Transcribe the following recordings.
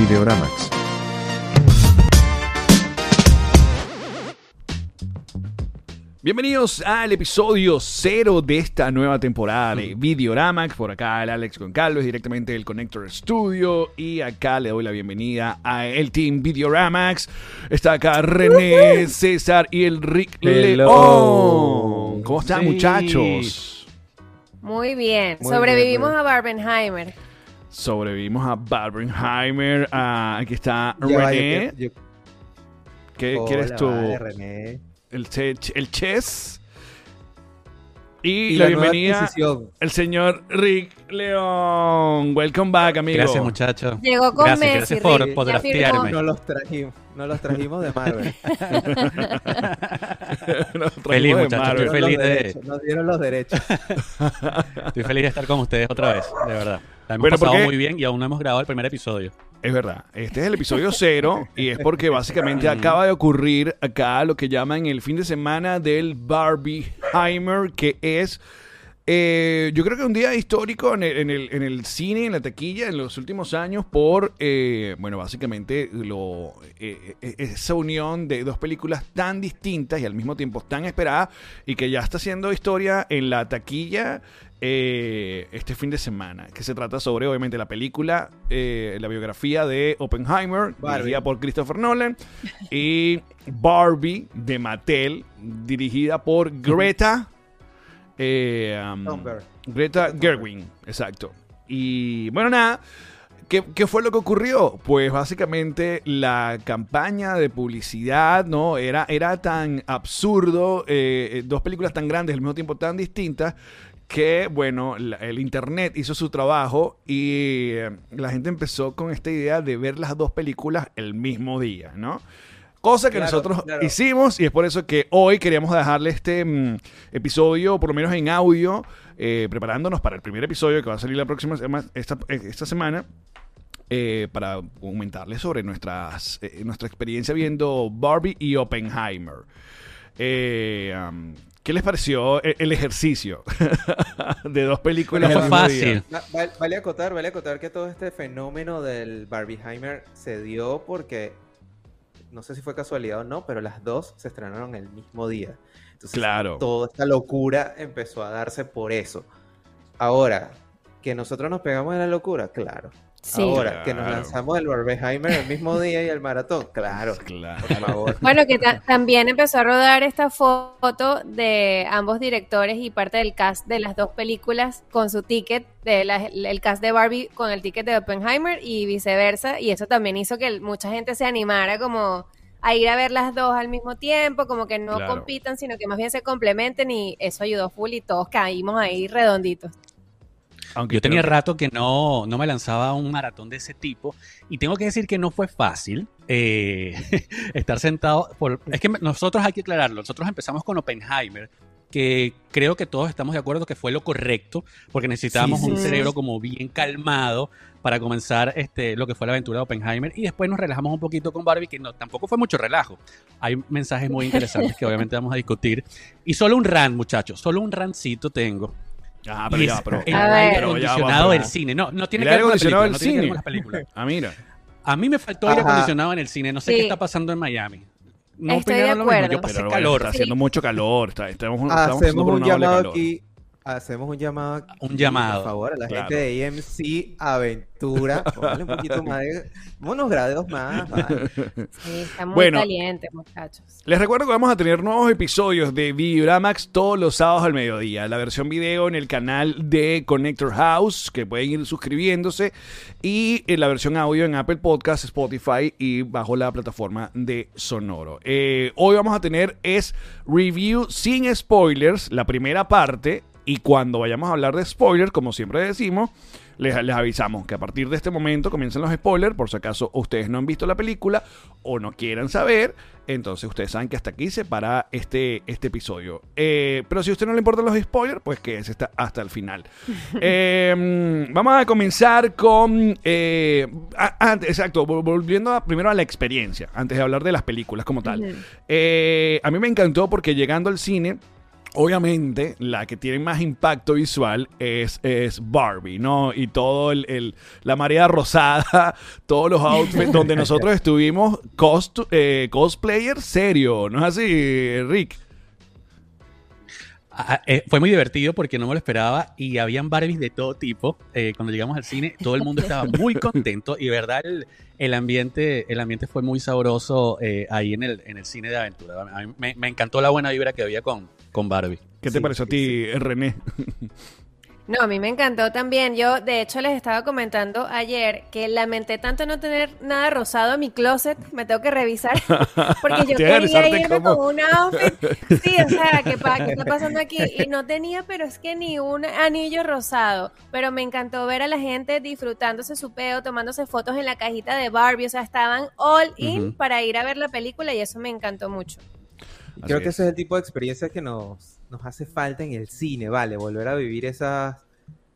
Videoramax. Bienvenidos al episodio cero de esta nueva temporada de Videoramax. Por acá el Alex Goncalves, directamente del Connector Studio. Y acá le doy la bienvenida a el team Videoramax. Está acá René, César y el Rick. León. ¿Cómo están, Sí. muchachos? Muy bien. Muy Sobrevivimos bien, a Barbenheimer. Sobrevivimos a Barbenheimer. Ah, aquí está Ya va, René. yo- yo- ¿Qué Hola, quieres tú? vale, René. El, che- el chess. Y, Y la, bienvenida el señor Rick León. Welcome back, amigo. Gracias, muchachos. Llegó con Gracias, Messi. gracias por- Rick. por Ya draftearme. No los trajimos, no los trajimos de Marvel. Feliz, muchachos, estoy feliz de- Nos dieron los derechos. Estoy feliz de estar con ustedes otra vez, de verdad. La hemos Bueno, pasado porque- muy bien y aún no hemos grabado el primer episodio. Es verdad. Este es el episodio cero y es porque básicamente acaba de ocurrir acá lo que llaman el fin de semana del Barbieheimer, que es. eh, yo creo que un día histórico en el, en, el, en el cine, en la taquilla, en los últimos años, por, eh, bueno, básicamente lo, eh, eh, esa unión de dos películas tan distintas y al mismo tiempo tan esperadas y que ya está haciendo historia en la taquilla eh, este fin de semana, que se trata sobre, obviamente, la película, eh, la biografía de Oppenheimer, Barbie. dirigida por Christopher Nolan, y Barbie de Mattel, dirigida por Greta. eh, um. Greta Gerwin, exacto. Y bueno, nada. ¿Qué, qué fue lo que ocurrió? Pues básicamente la campaña de publicidad, ¿no? Era, era tan absurdo, eh, eh, dos películas tan grandes al mismo tiempo tan distintas, que, bueno, la- el Internet hizo su trabajo y eh, la gente empezó con esta idea de ver las dos películas el mismo día, ¿no? Cosa que Claro, nosotros claro. hicimos y es por eso que hoy queríamos dejarle este mm, episodio, por lo menos en audio, eh, preparándonos para el primer episodio que va a salir la próxima esta, eh, esta semana. eh, para comentarles sobre nuestras, eh, nuestra experiencia viendo Barbie y Oppenheimer. Eh, um, ¿Qué les pareció el, el ejercicio de dos películas? No al fue mismo día? fácil. Va- va- Vale acotar, vale acotar que todo este fenómeno del Barbieheimer se dio porque, no sé si fue casualidad o no, pero las dos se estrenaron el mismo día. Entonces, Claro. toda esta locura empezó a darse por eso. Ahora, que nosotros nos pegamos de la locura, claro. Sí. Ahora, que nos lanzamos el Barbieheimer el mismo día y el maratón, claro. Claro. Por favor. Bueno, que ta- también empezó a rodar esta foto de ambos directores y parte del cast de las dos películas con su ticket, de la- el cast de Barbie con el ticket de Oppenheimer y viceversa. Y eso también hizo que mucha gente se animara como a ir a ver las dos al mismo tiempo, como que no Claro. compitan, sino que más bien se complementen y eso ayudó full y todos caímos ahí redonditos. Aunque Yo tenía que- rato que no, no me lanzaba un maratón de ese tipo y tengo que decir que no fue fácil eh, estar sentado. Por, es que nosotros hay que aclararlo. Nosotros empezamos con Oppenheimer, que creo que todos estamos de acuerdo que fue lo correcto, porque necesitábamos Sí, un sí. cerebro como bien calmado para comenzar este, lo que fue la aventura de Oppenheimer y después nos relajamos un poquito con Barbie, que no, tampoco fue mucho relajo. Hay mensajes muy interesantes que obviamente vamos a discutir. Y solo un rant, muchachos, solo un rantcito tengo. Ah, pero Y ya, pero. el aire pero ya va, acondicionado del cine. No, no tiene El que aire ver con acondicionado película. del No tiene que ver cine. con las películas. Ah, mira. A mí me faltó aire Ajá. acondicionado en el cine. No sé Sí. qué está pasando en Miami. No Estoy de opinaron lo mismo. acuerdo. Yo pasé Pero bueno, calor. está haciendo mucho calor. Está, estamos, estamos Hacemos un llamado calor. aquí. Hacemos un llamado aquí, Un llamado. Por favor, a la Claro. gente de AMC Aventura. Póngale un poquito más de. Unos grados más. vale. Sí, está muy Bueno. caliente, muchachos. Les recuerdo que vamos a tener nuevos episodios de Videoramax todos los sábados al mediodía. La versión video en el canal de Connector House, que pueden ir suscribiéndose. Y en la versión audio en Apple Podcast, Spotify y bajo la plataforma de Sonoro. Eh, hoy vamos a tener es review sin spoilers, la primera parte. Y cuando vayamos a hablar de spoilers, como siempre decimos, les, les avisamos que a partir de este momento comienzan los spoilers, por si acaso ustedes no han visto la película o no quieran saber, entonces ustedes saben que hasta aquí se para este, este episodio. Eh, pero si a usted no le importan los spoilers, pues que se está hasta el final. Eh, vamos a comenzar con... eh, a- antes, exacto, vol- volviendo a- primero a la experiencia, antes de hablar de las películas como tal. Eh, a mí me encantó porque llegando al cine Obviamente, la que tiene más impacto visual es, es Barbie, ¿no? Y todo el, el- la marea rosada, todos los outfits donde nosotros estuvimos cost, eh, cosplayer serio, ¿no es así, Rick? Ah, eh, fue muy divertido porque no me lo esperaba y habían Barbies de todo tipo. Eh, cuando llegamos al cine, todo el mundo estaba muy contento y de verdad el, el ambiente, el ambiente fue muy sabroso eh, ahí en el, en el cine de aventura. A mí me, me encantó la buena vibra que había con, con Barbie. ¿Qué te Sí, pareció a ti, René? No, a mí me encantó también. Yo, de hecho, les estaba comentando ayer que lamenté tanto no tener nada rosado en mi closet. Me tengo que revisar. Porque yo quería irme cómo. con un outfit. Sí, o sea, ¿qué, pa- qué está pasando aquí? Y no tenía, pero es que ni un anillo rosado. Pero me encantó ver a la gente disfrutándose su peo, tomándose fotos en la cajita de Barbie. O sea, estaban all in para ir a ver la película y eso me encantó mucho. Creo que es. ese es el tipo de experiencia que nos, nos hace falta en el cine, ¿vale? Volver a vivir esas,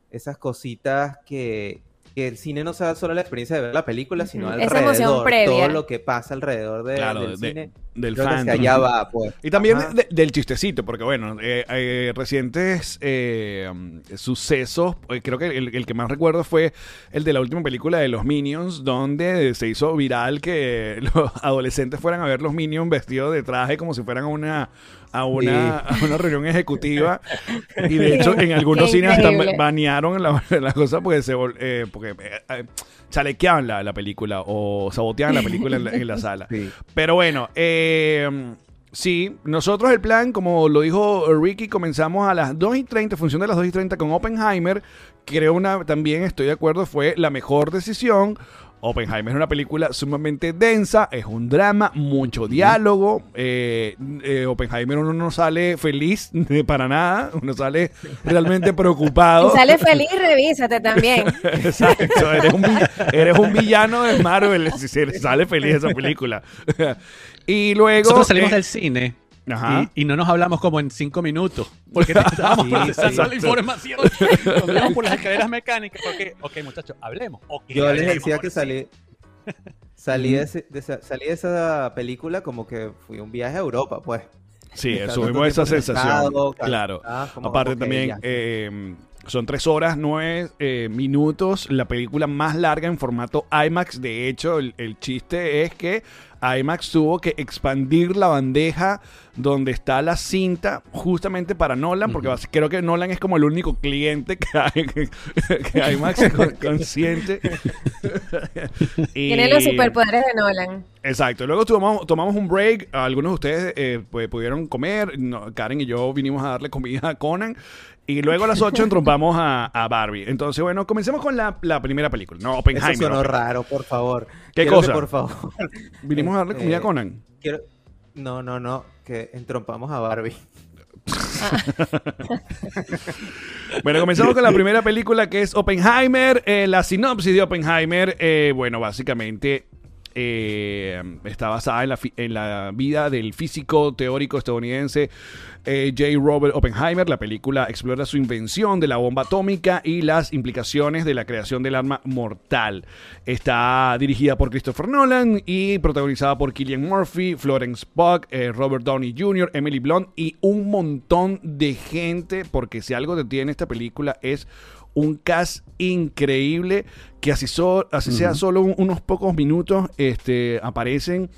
esas cositas que, que el cine no sea solo la experiencia de ver la película, sino Ujú. Esa emoción alrededor, previa. todo lo que pasa alrededor de- Claro, del de- cine. Del Creo que hacia fandom. allá va, pues. Y también de- del chistecito, porque bueno, eh, eh, recientes eh, sucesos, eh, creo que el, el que más recuerdo fue el de la última película de los Minions, donde se hizo viral que los adolescentes fueran a ver los Minions vestidos de traje como si fueran a una a una, a una reunión ejecutiva y de hecho en algunos cines hasta banearon la, la cosa porque se eh, porque eh, eh, chalequeaban la, la película o saboteaban la película en la, en la sala. Sí. Pero bueno, eh, sí, nosotros el plan, como lo dijo Ricky, comenzamos a las 2 y 30, función de las 2 y 30 con Oppenheimer. Creo una, también estoy de acuerdo, fue la mejor decisión. Oppenheimer es una película sumamente densa, es un drama, mucho diálogo. eh, eh, Oppenheimer uno no sale feliz de para nada, uno sale realmente preocupado. Y sale feliz, revísate también. Exacto, eres un, eres un villano de Marvel, si se- sale feliz esa película. y luego... Nosotros salimos eh, del cine Ajá. y, y no nos hablamos como en cinco minutos porque estábamos Sí, procesando sí. la información. Íbamos por las escaleras mecánicas, porque, ok, muchachos, hablemos. Yo les decía que salí, salí, de ese- de esa, salí de esa película como que fui a un viaje a Europa, pues. Sí, subimos esa sensación. Claro. ah, como, Aparte también, eh, son tres horas, nueve eh, minutos. La película más larga en formato IMAX. De hecho, el, el chiste es que IMAX tuvo que expandir la bandeja donde está la cinta justamente para Nolan, porque creo que Nolan es como el único cliente que, hay, que, que IMAX es con- consciente. Y- Tiene los superpoderes de Nolan. Exacto. Luego tomamos, tomamos un break. Algunos de ustedes eh, pues, pudieron comer. No, Karen y yo vinimos a darle comida a Conan. Y luego a las 8 entrompamos a, a Barbie. Entonces, bueno, comencemos con la, la primera película. No, Eso Oppenheimer. sonó Oppen- raro, por favor. ¿Qué Quiero que, cosa? por favor. Vinimos a darle comida a Conan. Quiero... No, no, no. Que entrompamos a Barbie. Bueno, comenzamos con la primera película que es Oppenheimer. Eh, la sinopsis de Oppenheimer, eh, bueno, básicamente eh, está basada en la, vida del físico teórico estadounidense eh, J. Robert Oppenheimer. La película explora su invención de la bomba atómica y las implicaciones de la creación del arma mortal. Está dirigida por Christopher Nolan y protagonizada por Killian Murphy, Florence Pugh, eh, Robert Downey Jr., Emily Blunt y un montón de gente, porque si algo te tiene esta película es un cast increíble que así, so- así sea solo un- unos pocos minutos este, aparecen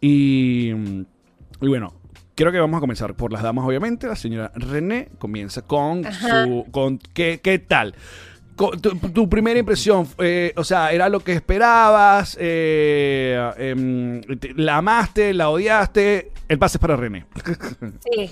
y, y bueno creo que vamos a comenzar por las damas obviamente la señora René comienza con Ajá. su con qué, qué tal tu, tu primera impresión, eh, o sea, ¿era lo que esperabas? Eh, em, ¿La amaste? ¿La odiaste? El pase es para René. Sí.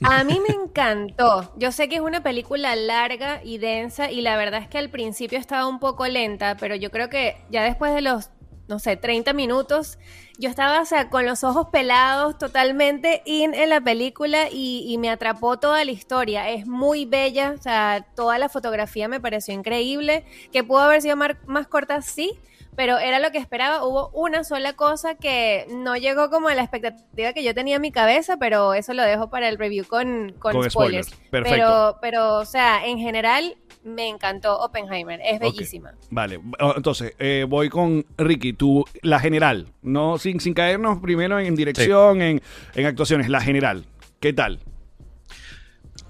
A mí me encantó. Yo sé que es una película larga y densa y la verdad es que al principio estaba un poco lenta, pero yo creo que ya después de los, no sé, 30 minutos, yo estaba, o sea, con los ojos pelados, totalmente in en la película y, me atrapó toda la historia. Es muy bella, o sea, toda la fotografía me pareció increíble, que pudo haber sido más corta, sí, pero era lo que esperaba. Hubo una sola cosa que no llegó como a la expectativa que yo tenía en mi cabeza, pero eso lo dejo para el review con, con, Con spoilers. spoilers. Perfecto. Pero, pero, o sea, en general me encantó Oppenheimer. Es bellísima. Vale, o- entonces eh, voy con Ricky, tú, la general, no sin, sin caernos primero en dirección, en, en actuaciones, la general, ¿qué tal?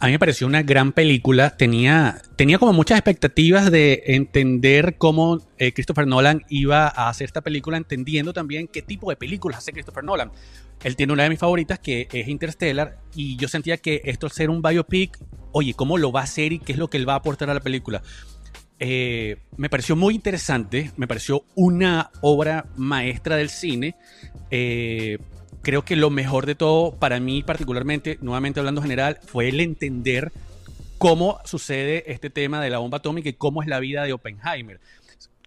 A mí me pareció una gran película. Tenía, tenía como muchas expectativas de entender cómo eh, Christopher Nolan iba a hacer esta película, entendiendo también qué tipo de películas hace Christopher Nolan. Él tiene una de mis favoritas que es Interstellar y yo sentía que esto al ser un biopic, oye, ¿cómo lo va a hacer y qué es lo que él va a aportar a la película? Eh, me pareció muy interesante, me pareció una obra maestra del cine. Eh, creo que lo mejor de todo, para mí particularmente, nuevamente hablando general, fue el entender cómo sucede este tema de la bomba atómica y cómo es la vida de Oppenheimer.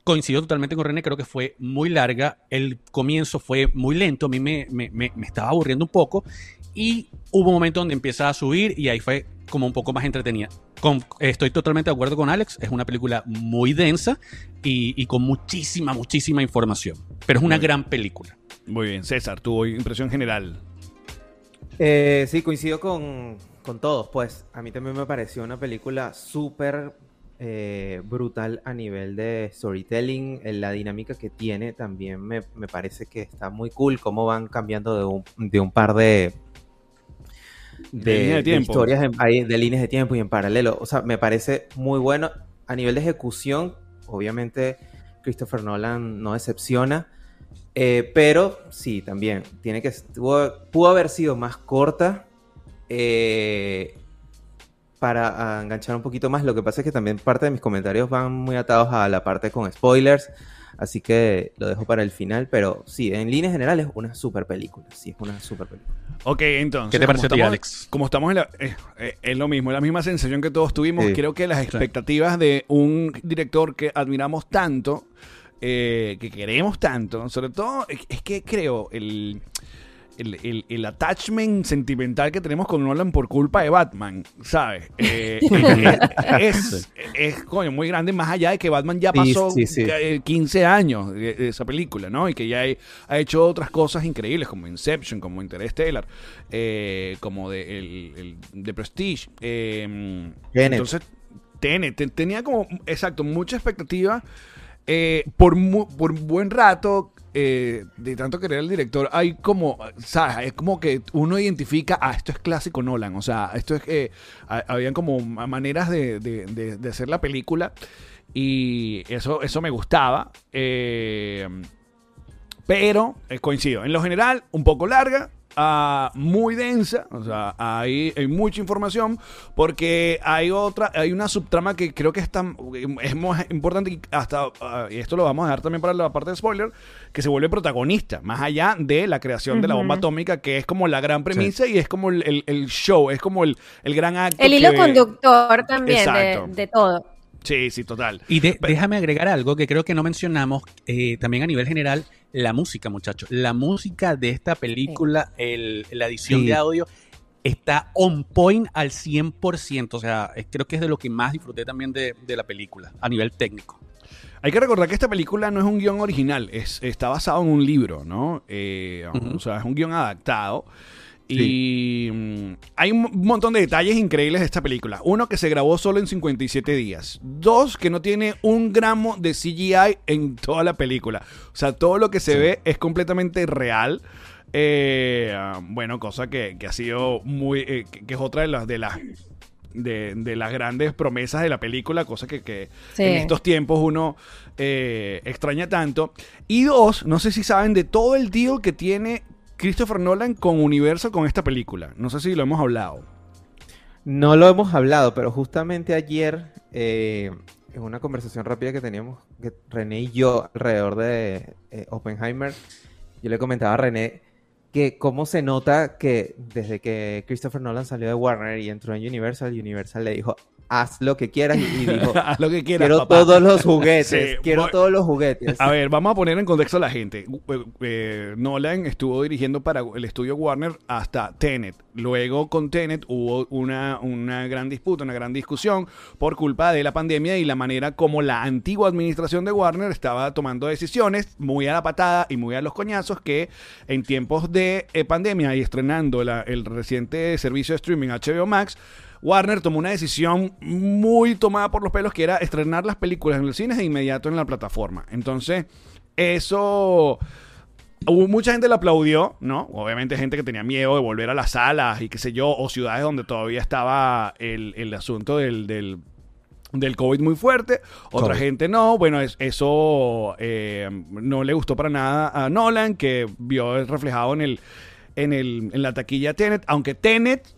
Coincido totalmente con René, creo que fue muy larga, el comienzo fue muy lento, a mí me, me, me, estaba aburriendo un poco y hubo un momento donde empieza a subir y ahí fue como un poco más entretenida. Con, estoy totalmente de acuerdo con Alex, es una película muy densa y, y con muchísima, muchísima información, pero es una gran película. Muy bien, César, tu impresión general. Eh, sí, coincido con, con todos. Pues a mí también me pareció una película súper eh, brutal a nivel de storytelling. eh, La dinámica que tiene también me, me parece que está muy cool. Cómo van cambiando de un, de un par de, De historias en- de líneas de tiempo y en paralelo. O sea, me parece muy bueno. A nivel de ejecución, obviamente Christopher Nolan no decepciona. Eh, pero sí, también tiene que pudo haber sido más corta eh, para ah, enganchar un poquito más. Lo que pasa es que también parte de mis comentarios van muy atados a la parte con spoilers, así que lo dejo para el final. Pero sí, en líneas generales, una super película. Sí, es una super película. Ok, entonces. ¿Qué te pareció a ti, estamos- Alex? Como estamos en la. eh, eh, es lo mismo, es la misma sensación que todos tuvimos. Sí. Creo que las expectativas de un director que admiramos tanto, eh, que queremos tanto, sobre todo, es que creo el. El, el- el attachment sentimental que tenemos con Nolan por culpa de Batman, ¿sabes? Eh, es, es, coño, muy grande, más allá de que Batman ya pasó sí, sí. eh, 15 años de, de esa película, ¿no? Y que ya he- ha hecho otras cosas increíbles como Inception, como Interstellar, eh, como de, el, de Prestige. eh, entonces, te- tenía como, exacto, mucha expectativa. eh, por, mu- por buen rato, eh, de tanto querer al director, hay como, ¿sabes? Es como que uno identifica, ah, esto es clásico Nolan, o sea, esto es que ha- habían como ma- maneras de, de- de- hacer la película y eso, eso me gustaba. eh, pero eh, coincido, en lo general, un poco larga, ah, muy densa, o sea, hay, mucha información, porque hay otra, hay una subtrama que creo que es tan, es más importante hasta, ah, y esto lo vamos a dejar también para la parte de spoiler, que se vuelve protagonista, más allá de la creación de la bomba atómica, que es como la gran premisa y es como el, el- el show, es como el, el gran acto. El hilo que- conductor también de, de todo. Sí, sí, total. Y de- déjame agregar algo que creo que no mencionamos, eh, también a nivel general, la música, muchachos. La música de esta película, el- la edición Sí. de audio, está on point al 100%. O sea, creo que es de lo que más disfruté también de, de la película, a nivel técnico. Hay que recordar que esta película no es un guion original, es, está basado en un libro, ¿no? Eh. O sea, es un guion adaptado. Y mm, hay un montón de detalles increíbles de esta película. Uno, que se grabó solo en 57 días. Dos, que no tiene un gramo de CGI en toda la película. O sea, todo lo que se ve es completamente real. Eh, bueno, cosa que, que ha sido muy... eh, que, que es otra de las... De las de, de las grandes promesas de la película, cosa que, que Sí. en estos tiempos uno eh, extraña tanto. Y dos, no sé si saben de todo el deal que tiene Christopher Nolan con Universal con esta película. No sé si lo hemos hablado. No lo hemos hablado, pero justamente ayer, eh, en una conversación rápida que teníamos que René y yo alrededor de eh, Oppenheimer, yo le comentaba a René que cómo se nota que desde que Christopher Nolan salió de Warner y entró en Universal, Universal le dijo, haz lo que quieras y dijo, Haz lo que quieras, quiero papá. todos los juguetes, Sí, quiero voy- todos los juguetes. A ver, vamos a poner en contexto a la gente. Eh, eh, Nolan estuvo dirigiendo para el estudio Warner hasta Tenet. Luego con Tenet hubo una, una gran disputa, una gran discusión por culpa de la pandemia y la manera como la antigua administración de Warner estaba tomando decisiones muy a la patada y muy a los coñazos que en tiempos de eh, pandemia y estrenando la- el reciente servicio de streaming HBO Max, Warner tomó una decisión muy tomada por los pelos que era estrenar las películas en los cines de inmediato en la plataforma. Entonces, eso hubo mucha gente la aplaudió, ¿no? Obviamente gente que tenía miedo de volver a las salas y qué sé yo, o ciudades donde todavía estaba el, el asunto del, del, del COVID muy fuerte, otra COVID. gente no. Bueno, es- eso eh, no le gustó para nada a Nolan, que vio reflejado en el en, el, en la taquilla Tenet, aunque Tenet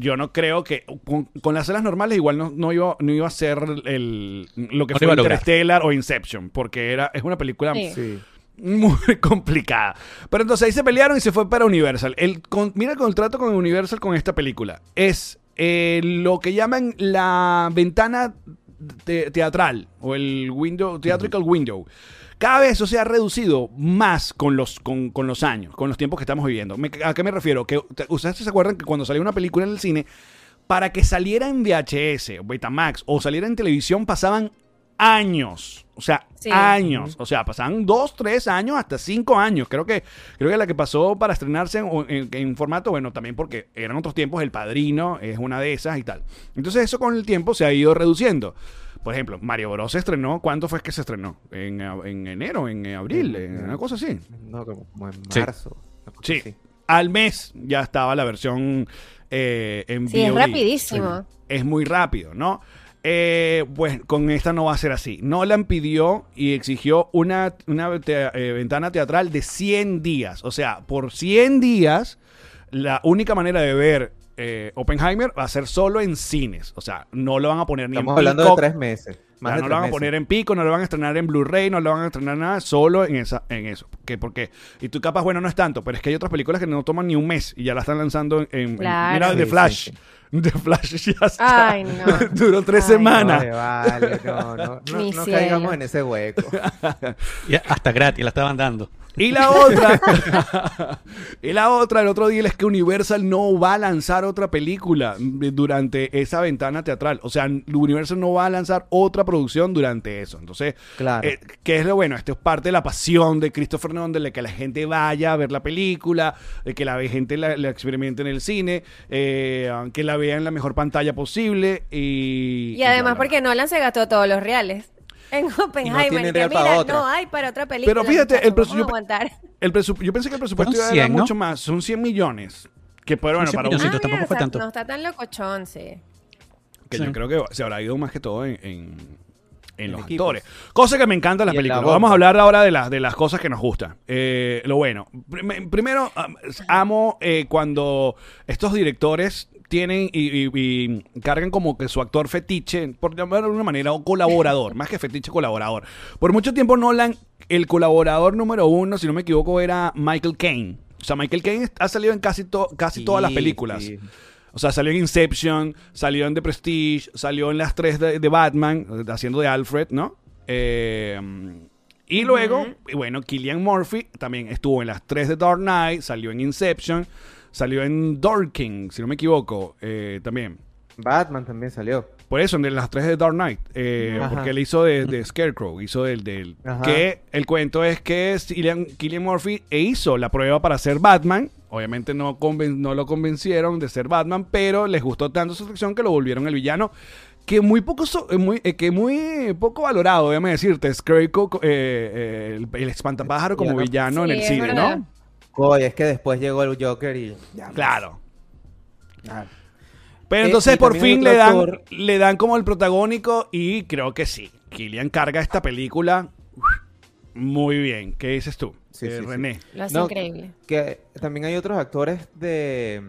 yo no creo que con, con las salas normales igual no, no iba no iba a ser el, lo que No fue iba a lograr. Interstellar o Inception, porque era es una película Sí. Sí. muy complicada. Pero entonces ahí se pelearon y se fue para Universal. El con- mira el contrato con Universal con esta película. Es eh, lo que llaman la ventana te- teatral o el window, theatrical window. Cada vez eso se ha reducido más con los, con, con los años, con los tiempos que estamos viviendo. Me- ¿A qué me refiero? Que te- ustedes se acuerdan que cuando salió una película en el cine, para que saliera en VHS o Betamax o saliera en televisión pasaban años. O sea, Sí. años. O sea, pasaban dos, tres años, hasta cinco años. Creo que, creo que la que pasó para estrenarse en, en- en formato, bueno, también porque eran otros tiempos, El Padrino es una de esas y tal. Entonces eso con el tiempo se ha ido reduciendo. Por ejemplo, Mario Bros se estrenó, ¿cuánto fue que se estrenó? En, en enero, en abril, en una cosa así. No, como, como en marzo. Sí. Al mes ya estaba la versión eh, en Sí, es VOD. rapidísimo. Es muy rápido, ¿no? Eh, pues con esta no va a ser así. Nolan pidió y exigió una, una te- eh, ventana teatral de 100 días. O sea, por 100 días, la única manera de ver eh, Oppenheimer va a ser solo en cines. O sea, no lo van a poner ni Estamos en hablando de tres meses. o Más sea, de no tres lo van a meses. poner en pico, no lo van a estrenar en Blu-ray, no lo van a estrenar nada, solo en esa, en eso. ¿Qué? ¿Por qué? Y tú capaz, bueno, no es tanto, pero es que hay otras películas que no toman ni un mes y ya la están lanzando en... en- Claro. mira, Sí, The Flash. sí. The Flash ya está. Ay, no. Duró tres Ay, semanas. Vale, no, no, no, Mi no cielo. caigamos en ese hueco. Y hasta gratis la estaban dando. Y la otra, y la otra, el otro día es que Universal no va a lanzar otra película durante esa ventana teatral. O sea, Universal no va a lanzar otra producción durante eso. Entonces, Claro. eh, ¿qué es lo bueno? Esto es parte de la pasión de Christopher Nolan, de que la gente vaya a ver la película, de que la gente la, la experimente en el cine, eh, que la vea en la mejor pantalla posible. Y, Y además bla, bla, porque Nolan se gastó todos los reales. En Oppenheimer, tiene que mira, otra. no hay para otra película. Pero fíjate, el muchachos, presu- vamos a aguantar. El presu- yo pensé que el presupuesto era 100, ¿no? mucho más, son 100 millones. Que pero bueno, 100 para un. Ah, tampoco mira, fue tanto. No está tan locochón, sí. que Sí. yo creo que se habrá ido más que todo en, en, los equipos. actores. Cosa que me encanta en la Y en la película. bomba. Vamos a hablar ahora de, las de las cosas que nos gustan. Eh, lo bueno. Prim- primero, am- amo eh, cuando estos directores tienen y, y- y cargan como que su actor fetiche, por llamarlo de una manera, o colaborador, más que fetiche, colaborador. Por mucho tiempo Nolan, el colaborador número uno, si no me equivoco, era Michael Caine. O sea, Michael Caine ha salido en casi, to- casi todas las Sí, películas. sí. O sea, salió en Inception, salió en The Prestige, salió en las tres de, de Batman, haciendo de Alfred, ¿no? Eh, y luego, y bueno, Killian Murphy también estuvo en las tres de Dark Knight, salió en Inception, salió en Dorking, si no me equivoco, eh, también. Batman también salió. Por eso, en las tres de Dark Knight, eh, porque él hizo de, de Scarecrow, hizo del... del Ajá. que el cuento es que Killian Murphy e hizo la prueba para ser Batman. Obviamente no, conven- no lo convencieron de ser Batman, pero les gustó tanto su acción que lo volvieron el villano. Que muy poco, so- eh, muy, eh, que muy poco valorado, déjame decirte, Scarecrow, eh, eh, el, el espantapájaro como Villano. en el cine. ¿no? Oye, es que después llegó el Joker y ya. Claro. Ah. Pero Eh, entonces por fin le dan, actor- le dan como el protagónico y creo que sí. Killian carga esta película muy bien. ¿Qué dices tú, Sí, eh, sí, sí. René? Lo hace No, increíble. Que también hay otros actores de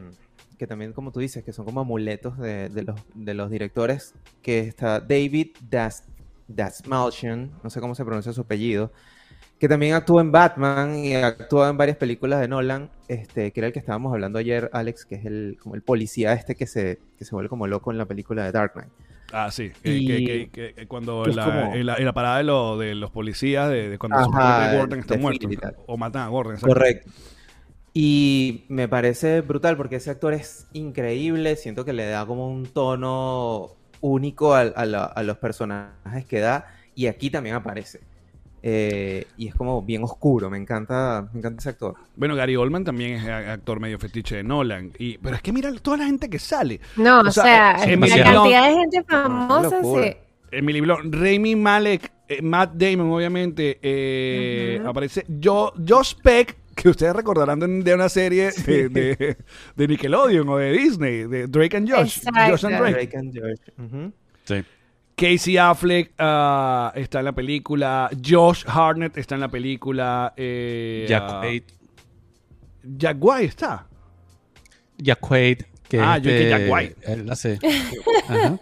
que también, como tú dices, que son como amuletos de, de los, de los directores, que está David Das, Dasmalchian, no sé cómo se pronuncia su apellido, que también actuó en Batman y actuó en varias películas de Nolan, este, que era el que estábamos hablando ayer, Alex, que es el, como el policía este que se, que se vuelve como loco en la película de Dark Knight. Ah, sí. Que, Y- que- que- que- que cuando la, como- en la, en la parada de, lo- de los policías, de, de cuando Ajá, Gordon está muerto. O matan a Gordon. Correcto. Y me parece brutal porque ese actor es increíble, siento que le da como un tono único a, la- a los personajes que da y aquí también aparece. Eh, y es como bien oscuro, me encanta, me encanta ese actor. Bueno, Gary Oldman también es actor medio fetiche de Nolan. Y, pero es que mira toda la gente que sale. No, O o sea, sea, la cantidad de gente famosa, locura. sí. Emily Blunt, Rami Malek, eh, Matt Damon, obviamente. eh. Aparece Jo- Josh Peck, que ustedes recordarán de, de una serie de, de- de Nickelodeon o de Disney, de Drake and Josh. Exacto. Josh and Drake. Drake and. Ujú. Sí. Casey Affleck ah, está en la película. Josh Hartnett está en la película. Eh, Jack Quaid. Jack White está. Jack Quaid. Que Ah, es yo que de- Jack White. Él hace. Ajá.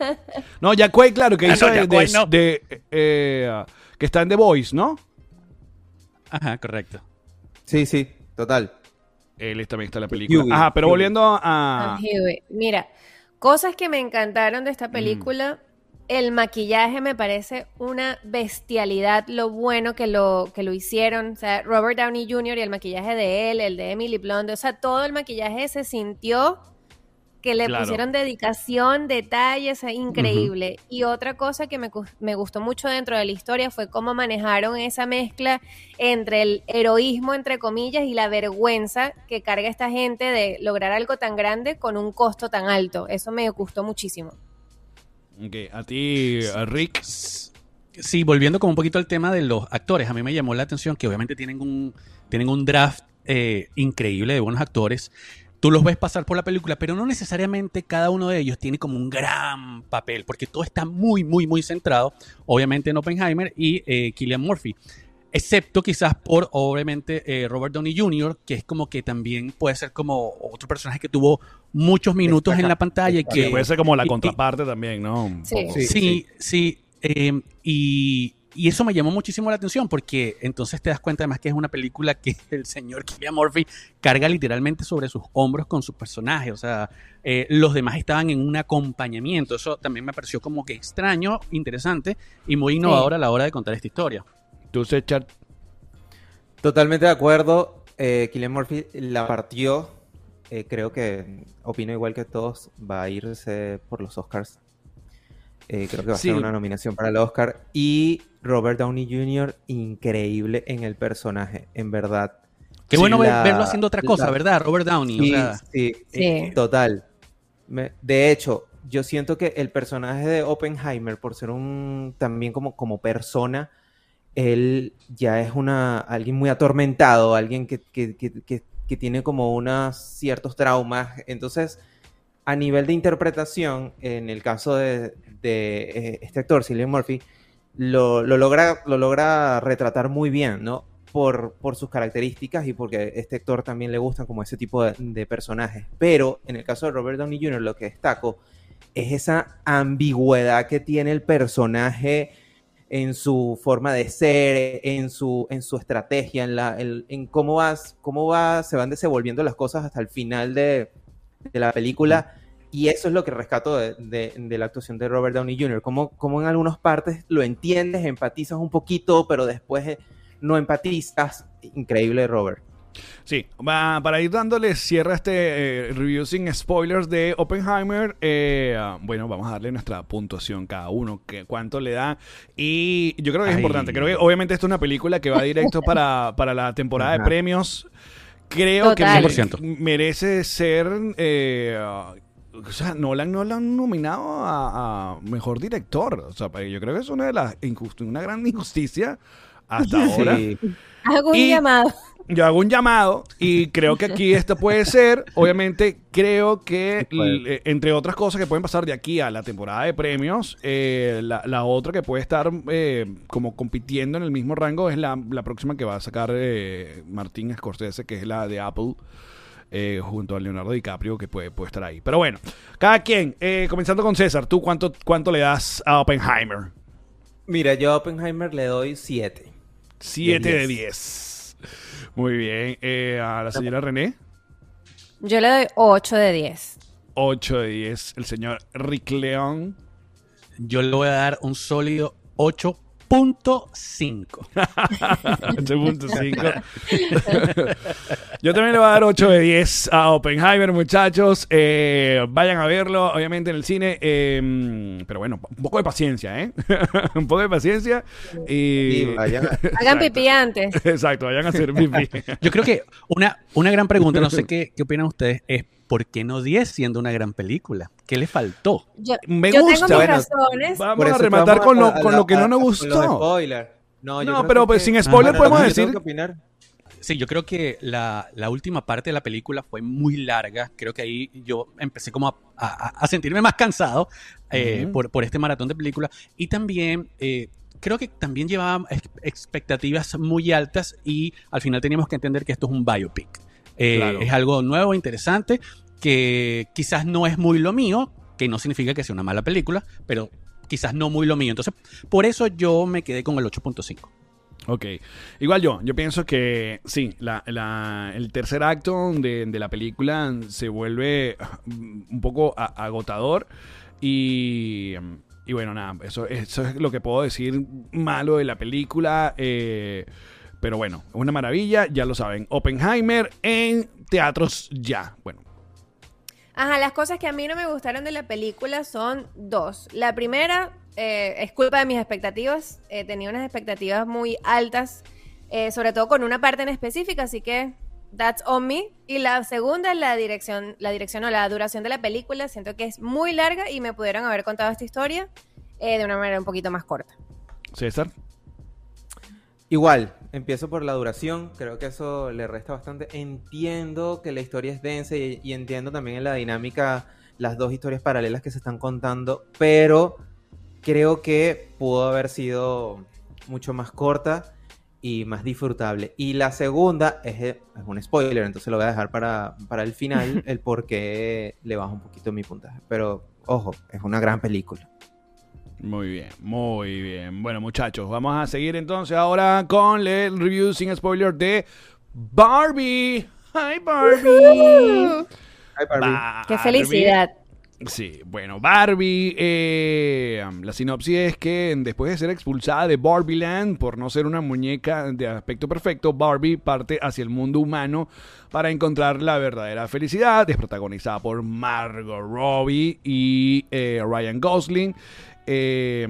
No, Jack White, claro, que Ah, hizo no, de, de- White no. de, eh, que está en The Voice, ¿no? Ajá, correcto. Sí, sí, total. Él también está en la película. Huey, Ajá, pero Huey. volviendo a. Mira, cosas que me encantaron de esta Mm. El maquillaje me parece una bestialidad, lo bueno que lo, que lo hicieron. O sea, Robert Downey Jr. y el maquillaje de él, el de Emily Blunt, o sea, todo el maquillaje se sintió que le Claro. pusieron dedicación, detalles, increíble. Y otra cosa que me, me gustó mucho dentro de la historia fue cómo manejaron esa mezcla entre el heroísmo, entre comillas, y la vergüenza que carga esta gente de lograr algo tan grande con un costo tan alto. Eso me gustó muchísimo. Ok, a ti, Rick. Sí, volviendo como un poquito al tema de los actores, a mí me llamó la atención que obviamente tienen un, tienen un draft eh, increíble de buenos actores. Tú los ves pasar por la película, pero no necesariamente cada uno de ellos tiene como un gran papel, porque todo está muy, muy, muy centrado, obviamente en Oppenheimer y eh, Killian Murphy. Excepto quizás por, obviamente, eh, Robert Downey Jr., que es como que también puede ser como otro personaje que tuvo muchos minutos en la pantalla y Que puede ser como la y- y- contraparte también, ¿no? Sí. Sí. Sí, sí. eh, y, y eso me llamó muchísimo la atención porque entonces te das cuenta además que es una película que el señor Killian Murphy carga literalmente sobre sus hombros con su personaje. O sea, eh, los demás estaban en un acompañamiento. Eso también me pareció como que extraño, interesante y muy innovador a la hora de contar esta historia. Tú, Sechar, Totalmente de acuerdo. Eh, Murphy la partió. Eh, creo que opino igual que todos. Va a irse por los Oscars. Eh, creo que va a Sí. ser una nominación para el Oscar. Y Robert Downey Jr., increíble en el personaje, en verdad. Qué Sí, bueno la- verlo haciendo otra cosa, la- ¿verdad? Robert Downey. Sí, o sea, sí, Sí. eh, total. Me- de hecho, yo siento que el personaje de Oppenheimer, por ser un también como, como persona, él ya es una alguien muy atormentado, alguien que, que- que- que- tiene como unos ciertos traumas. Entonces, a nivel de interpretación, en el caso de, de, eh, este actor, Cillian Murphy, lo, lo logra, lo logra retratar muy bien, ¿no? Por, por sus características y porque a este actor también le gustan como ese tipo de, de personajes. Pero en el caso de Robert Downey Jr., lo que destaco es esa ambigüedad que tiene el personaje en su forma de ser, en su, en su estrategia, en, la, en, en cómo, vas, cómo va, se van desenvolviendo las cosas hasta el final de, de la película. Y eso es lo que rescato de, de- la actuación de Robert Downey Jr. Como, como en algunas partes lo entiendes, empatizas un poquito, pero después eh, no empatizas. Increíble, Robert. Sí, va- para ir dándole cierre a este eh, review sin spoilers de Oppenheimer, eh, ah, bueno, vamos a darle nuestra puntuación cada uno, que, cuánto le da. Y yo creo que es Ay. importante, creo que obviamente esto es una película que va directo para, para la temporada de Ajá. premios. Creo Total. que 100%. merece ser... eh, ah, o sea, Nolan no lo han nominado a, a mejor director. O sea, yo creo que es una de las una gran injusticia hasta ahora. Sí. Hago un Y- llamado. Yo hago un llamado y creo que aquí esto puede ser, obviamente creo que l- eh, entre otras cosas que pueden pasar de aquí a la temporada de premios, eh, la, la otra que puede estar eh, como compitiendo en el mismo rango es la, la próxima que va a sacar eh, Martín Scorsese, que es la de Apple. eh, junto a Leonardo DiCaprio que puede, puede estar ahí. Pero bueno, cada quien, eh, comenzando con César, ¿tú cuánto, cuánto le das a Oppenheimer? Mira, yo a Oppenheimer le doy 7. 7 de De 10. Muy bien. Eh, a la señora René. Yo le doy 8 de 10. 8 de 10. El señor Rick León. yo le voy a dar un sólido 8.5. 8.5. Yo también le voy a dar 8 de 10 a Oppenheimer, muchachos. Eh, vayan a verlo, obviamente, en el cine. eh, pero bueno, un poco de paciencia, ¿eh? un poco de paciencia. Y... Sí, vayan a- Hagan pipí antes. Exacto, vayan a hacer pipí. Yo creo que una, una gran pregunta, no sé qué, qué opinan ustedes, es ¿por qué no 10 siendo una gran película? ¿Qué le faltó? Yo, Me yo gusta. tengo mis Bueno, razones. Vamos a rematar vamos con lo, a- con lo que no nos gustó. No, pero que- pues sin spoiler Ajá, podemos decir- opinar. Sí, yo creo que la, la última parte de la película fue muy larga. Creo que ahí yo empecé como a, a- a sentirme más cansado eh, por, por este maratón de película. Y también eh, creo que también llevaba ex- expectativas muy altas y al final teníamos que entender que esto es un biopic. Eh, Claro. Es algo nuevo, interesante, que quizás no es muy lo mío, que no significa que sea una mala película, pero quizás no muy lo mío. Entonces, por eso yo me quedé con el 8.5. Ok. Igual yo, yo pienso que sí, la, la- el tercer acto de, de la película se vuelve mm, un poco a- agotador y, y bueno, nada, eso, eso es lo que puedo decir malo de la película. eh, pero bueno, es una maravilla, ya lo saben. Oppenheimer en teatros ya. Bueno, Ajá, las cosas que a mí no me gustaron de la película son dos. La primera eh, es culpa de mis expectativas. Eh, tenía unas expectativas muy altas, eh, sobre todo con una parte en específica, así que that's on me. Y la segunda es la dirección, la dirección o la duración de la película. Siento que es muy larga y me pudieron haber contado esta historia eh, de una manera un poquito más corta. César. Igual, empiezo por la duración, creo que eso le resta bastante. Entiendo que la historia es densa y, y entiendo también en la dinámica las dos historias paralelas que se están contando, pero creo que pudo haber sido mucho más corta y más disfrutable. Y la segunda es, es un spoiler, entonces lo voy a dejar para, para el final, el por qué le bajo un poquito mi puntaje. Pero ojo, es una gran película. Muy bien, muy bien. Bueno, muchachos, vamos a seguir entonces ahora con el review sin spoiler de Barbie. Hi, Barbie. Ay, Barbie. ¡Qué Barbie. felicidad! Sí, bueno, Barbie, eh, la sinopsis es que después de ser expulsada de Barbieland por no ser una muñeca de aspecto perfecto, Barbie parte hacia el mundo humano para encontrar la verdadera felicidad. Es protagonizada por Margot Robbie y eh, Ryan Gosling. Eh,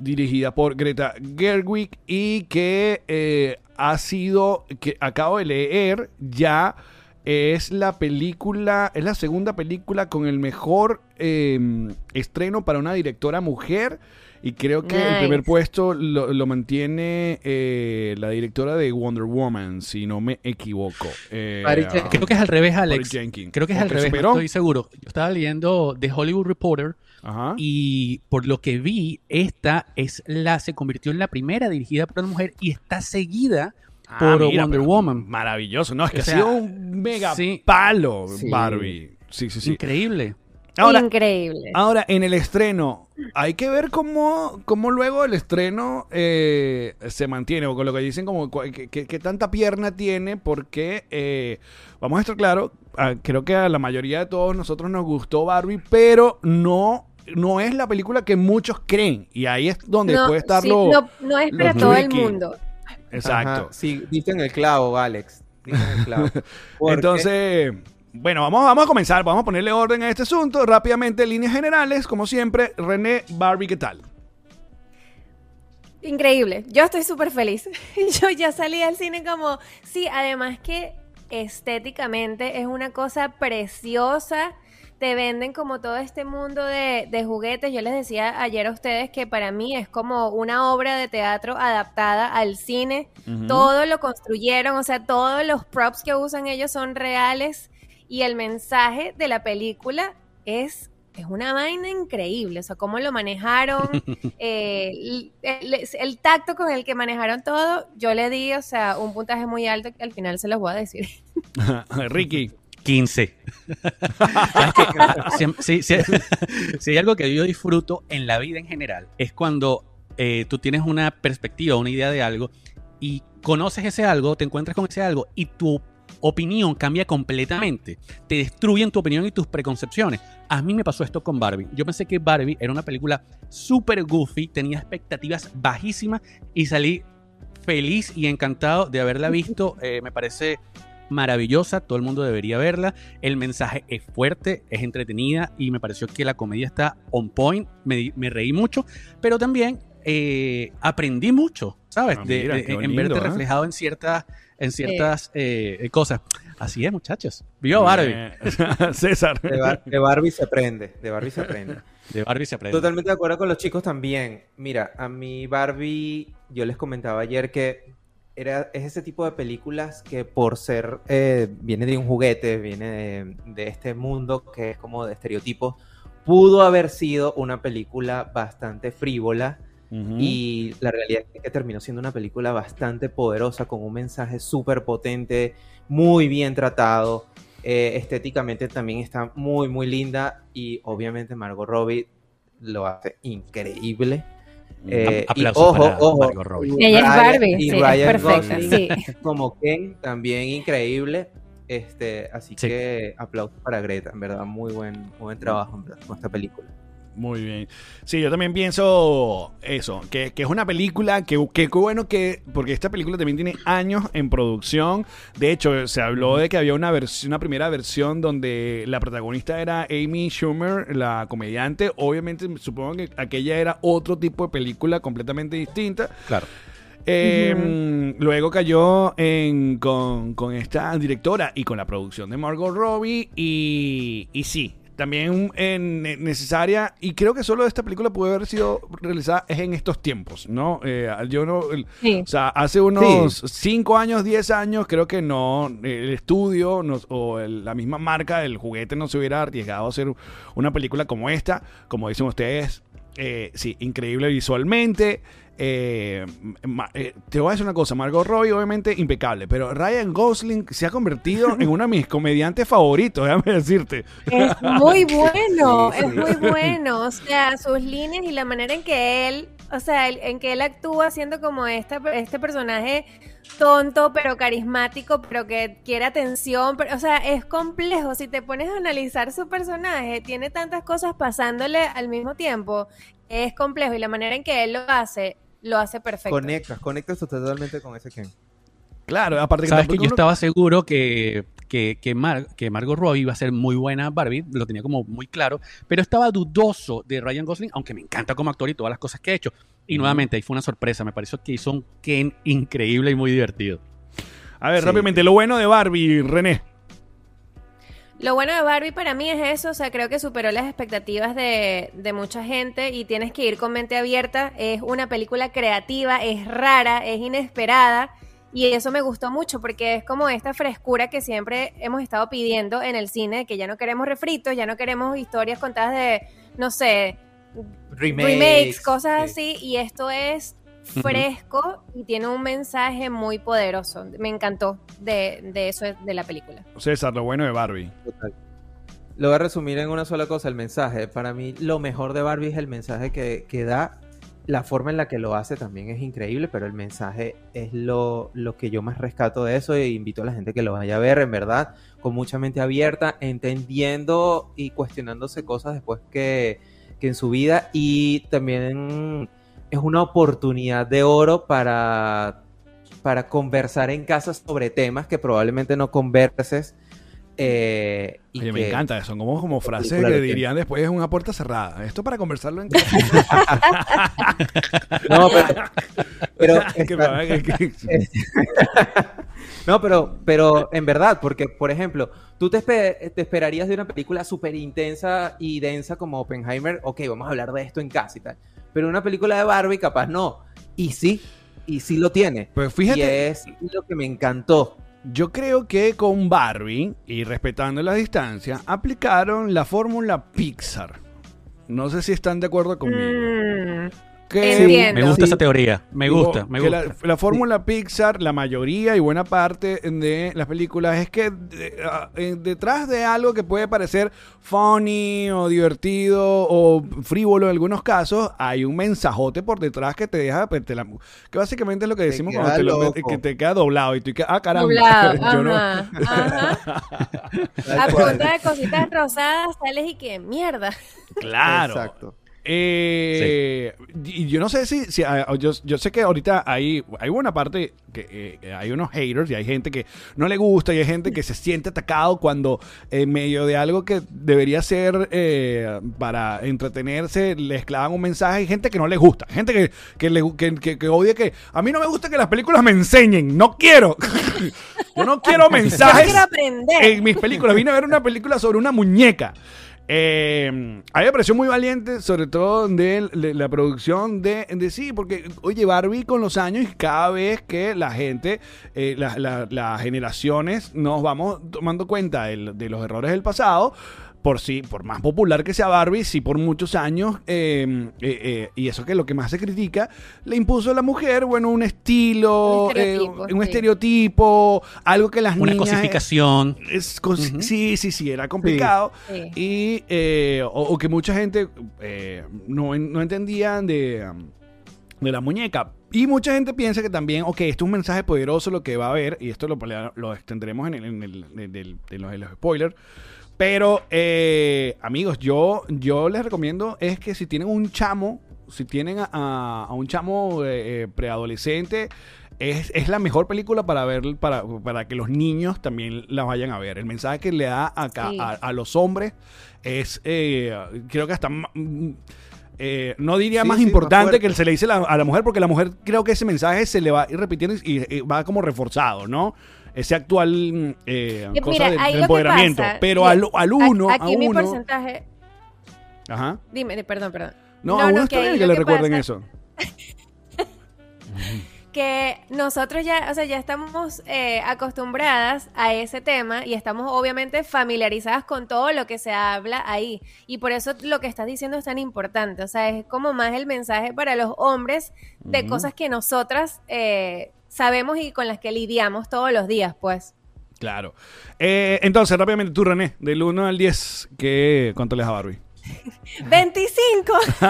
dirigida por Greta Gerwig y que eh, ha sido, que acabo de leer ya es la película, es la segunda película con el mejor eh, estreno para una directora mujer. Y creo que el primer puesto lo, lo mantiene eh, la directora de Wonder Woman, si no me equivoco. Eh, ah. Creo que es al revés, Alex. Creo que es ¿O al revés, no estoy seguro. Yo estaba leyendo The Hollywood Reporter Ajá. y por lo que vi, esta es la se convirtió en la primera dirigida por una mujer y está seguida Ah, por mira, Wonder pero Woman. Maravilloso. No, es que O ha sea, sido un mega sí. palo Sí. Barbie. Sí, sí, sí. Increíble. Ahora, Increíble. Ahora, en el estreno, hay que ver cómo, cómo luego el estreno eh, se mantiene, o con lo que dicen, como que tanta pierna tiene, porque eh, vamos a estar claro, ah, creo que a la mayoría de todos nosotros nos gustó Barbie, pero no, no es la película que muchos creen, y ahí es donde no, puede estar sí, lo... no, no es para todo el mundo. Exacto. Ajá, Sí, diste en el clavo, Alex. Diste en el clavo. Entonces, bueno, vamos, vamos a comenzar, vamos a ponerle orden a este asunto. Rápidamente, líneas generales, como siempre, René, Barbie, ¿qué tal? Increíble. Yo estoy súper feliz. Yo ya salí del cine como, sí, además que estéticamente es una cosa preciosa. Te venden como todo este mundo de, de juguetes. Yo les decía ayer a ustedes que para mí es como una obra de teatro adaptada al cine. Ujú. Todo lo construyeron, o sea, todos los props que usan ellos son reales. Y el mensaje de la película es, es una vaina increíble. O sea, cómo lo manejaron, eh, el, el- el tacto con el que manejaron todo. Yo le di, o sea, un puntaje muy alto que al final se los voy a decir. Ricky. 15. ¿Sabes qué? Si, si- si- si hay algo que yo disfruto en la vida en general, es cuando eh, tú tienes una perspectiva, una idea de algo y conoces ese algo, te encuentras con ese algo y tu opinión cambia completamente. Te destruyen tu opinión y tus preconcepciones. A mí me pasó esto con Barbie. Yo pensé que Barbie era una película súper goofy, tenía expectativas bajísimas y salí feliz y encantado de haberla visto. Eh, me parece maravillosa, todo el mundo debería verla. El mensaje es fuerte, es entretenida y me pareció que la comedia está on point. Me, reí mucho, pero también eh, aprendí mucho, ¿sabes? Ah, De- mira, de- qué en lindo, verte ¿eh? reflejado en ciertas, en ciertas eh, cosas. Así es, muchachos. Vio Barbie. César. De, Bar- de Barbie se aprende, de Barbie se aprende. De Barbie se aprende. Totalmente de acuerdo con los chicos también. Mira, a mi Barbie, yo les comentaba ayer que era, es ese tipo de películas que por ser, eh, viene de un juguete, viene de, de este mundo que es como de estereotipos, pudo haber sido una película bastante frívola y la realidad es que terminó siendo una película bastante poderosa, con un mensaje súper potente, muy bien tratado. eh, estéticamente también está muy, muy linda. Y obviamente Margot Robbie lo hace increíble. Eh, y aplausos ojo, para ojo. Robbie. y Ella es Ryan- Barbie, y sí, es Ryan perfecta, Gosling sí. como Ken, también increíble. Este, así Sí. que aplausos para Greta, en verdad, muy buen, muy buen trabajo en verdad, con esta película. Muy bien. Sí, yo también pienso eso, que, que es una película que, que qué bueno que, porque esta película también tiene años en producción. De hecho, se habló de que había una versión, una primera versión donde la protagonista era Amy Schumer, la comediante. Obviamente, supongo que aquella era otro tipo de película completamente distinta. Claro. Eh, Luego cayó en, con, con esta directora y con la producción de Margot Robbie. Y, y sí, también en- necesaria. Y creo que solo esta película puede haber sido realizada es en estos tiempos, ¿no? Eh, yo no. el- Sí. o sea, hace unos 5 años, 10 años, creo que no, el estudio o el- la misma marca del juguete no se hubiera arriesgado a hacer una película como esta, como dicen ustedes. eh, sí, increíble visualmente. Eh, eh, te voy a decir una cosa, Margot Robbie obviamente impecable, pero Ryan Gosling se ha convertido en uno de mis comediantes favoritos, déjame decirte. Es muy bueno, Sí, sí. es muy bueno. O sea, sus líneas y la manera en que él, o sea, el- en que él actúa siendo como esta, este personaje tonto, pero carismático, pero que quiere atención. Pero, o sea, es complejo. Si te pones a analizar su personaje, tiene tantas cosas pasándole al mismo tiempo. Es complejo y la manera en que él lo hace, lo hace perfecto. Conectas, conectas totalmente con ese Ken. Claro, aparte que Sabes que yo uno- estaba seguro que, que, que, Mar- que Margot Robbie iba a ser muy buena Barbie, lo tenía como muy claro, pero estaba dudoso de Ryan Gosling, aunque me encanta como actor y todas las cosas que ha hecho. Y nuevamente, ahí fue una sorpresa, me pareció que hizo un Ken increíble y muy divertido. A ver, Sí. rápidamente, lo bueno de Barbie, René. Lo bueno de Barbie para mí es eso, o sea, creo que superó las expectativas de, de mucha gente y tienes que ir con mente abierta. Es una película creativa, es rara, es inesperada y eso me gustó mucho porque es como esta frescura que siempre hemos estado pidiendo en el cine, que ya no queremos refritos, ya no queremos historias contadas de, no sé, remakes, cosas sí. así y esto es fresco y tiene un mensaje muy poderoso. Me encantó de, de eso de la película. César, lo bueno de Barbie. Total. Lo voy a resumir en una sola cosa, el mensaje. Para mí lo mejor de Barbie es el mensaje que, que da. La forma en la que lo hace también es increíble, pero el mensaje es lo, lo que yo más rescato de eso e invito a la gente que lo vaya a ver, en verdad, con mucha mente abierta, entendiendo y cuestionándose cosas después que, que en su vida y también es una oportunidad de oro para, para conversar en casa sobre temas que probablemente no converses. Eh, y Oye, me encanta eso. Como, como frases que dirían después es una puerta cerrada. Esto para conversarlo en casa. No, pero, que- no, pero, pero en verdad, porque, por ejemplo, tú te, te esperarías de una película súper intensa y densa como Oppenheimer, ok, vamos a hablar de esto en casa y tal. Pero una película de Barbie, capaz no. Y sí, y sí lo tiene. Pues Y fíjate, es lo que me encantó. Yo creo que con Barbie, y respetando la distancia, aplicaron la fórmula Pixar. No sé si están de acuerdo conmigo. Mm, Que- Entiendo. Me gusta Sí. esa teoría, me Digo, gusta, me gusta. La, la fórmula Pixar, la mayoría y buena parte de las películas es que de- ah, eh, detrás de algo que puede parecer funny o divertido o frívolo en algunos casos, hay un mensajote por detrás que te deja, pues, te la- que básicamente es lo que decimos cuando te lo- que te queda doblado y tú que, ah, caramba. Doblado, yo no- ajá. A punta de cositas rosadas sales y que mierda. Claro. Exacto. Eh, Y yo no sé si, si, ah, yo, yo sé que ahorita hay, hay una parte que eh, hay unos haters y hay gente que no le gusta y hay gente que se siente atacado cuando en medio de algo que debería ser eh, para entretenerse les clavan un mensaje. Hay gente que no le gusta, gente que, que, le, que, que- que odia que a mí no me gusta que las películas me enseñen, no quiero. yo no quiero Yo mensajes quiero aprender. en mis películas. Vine a ver una película sobre una muñeca. Eh, a mí me pareció muy valiente, sobre todo de, la producción de, de sí, porque, oye, Barbie con los años y cada vez que la gente, eh, la- la- las generaciones, nos vamos tomando cuenta de, los errores del pasado. Por sí, por más popular que sea Barbie, sí por muchos años, eh, eh, eh, y eso que es lo que más se critica, le impuso a la mujer, bueno, un estilo, Un eh, estereotipo, un sí. estereotipo, algo que las Una niñas... cosificación. Es cos- Ujú. Sí, sí, sí, era complicado. Sí. Y, eh, o, o que mucha gente eh, no, no entendía de, de la muñeca. Y mucha gente piensa que también, ok, esto es un mensaje poderoso lo que va a haber, y esto lo, lo extendremos en, el, en, el- en el- en los, en los spoilers. Pero, eh, amigos, yo, yo les recomiendo es que si tienen un chamo, si tienen a, a- a un chamo eh, eh, preadolescente, es, es la mejor película para ver, para, para que los niños también la vayan a ver. El mensaje que le da acá Sí. a, a los hombres es, eh, creo que hasta... eh, no diría Sí, más sí, más importante fuerte. que el se le dice la- a la mujer, porque la mujer creo que ese mensaje se le va a ir repitiendo y, y va como reforzado, ¿no? Ese actual mm, eh, Eh, cosa mira, ahí que empoderamiento. pasa, pero al, al uno, A- a Aquí mi uno, porcentaje. ajá. Dime, perdón, perdón. No, a uno está ahí bien que le recuerden pasa- eso. que nosotros ya, o sea, ya estamos eh, acostumbradas a ese tema y estamos obviamente familiarizadas con todo lo que se habla ahí. Y por eso lo que estás diciendo es tan importante. O sea, es como más el mensaje para los hombres de cosas que nosotras eh, sabemos y con las que lidiamos todos los días, pues. Claro. Eh, entonces, rápidamente, tú, René, del 1 al 10, ¿qué, ¿cuánto les da Barbie? 25.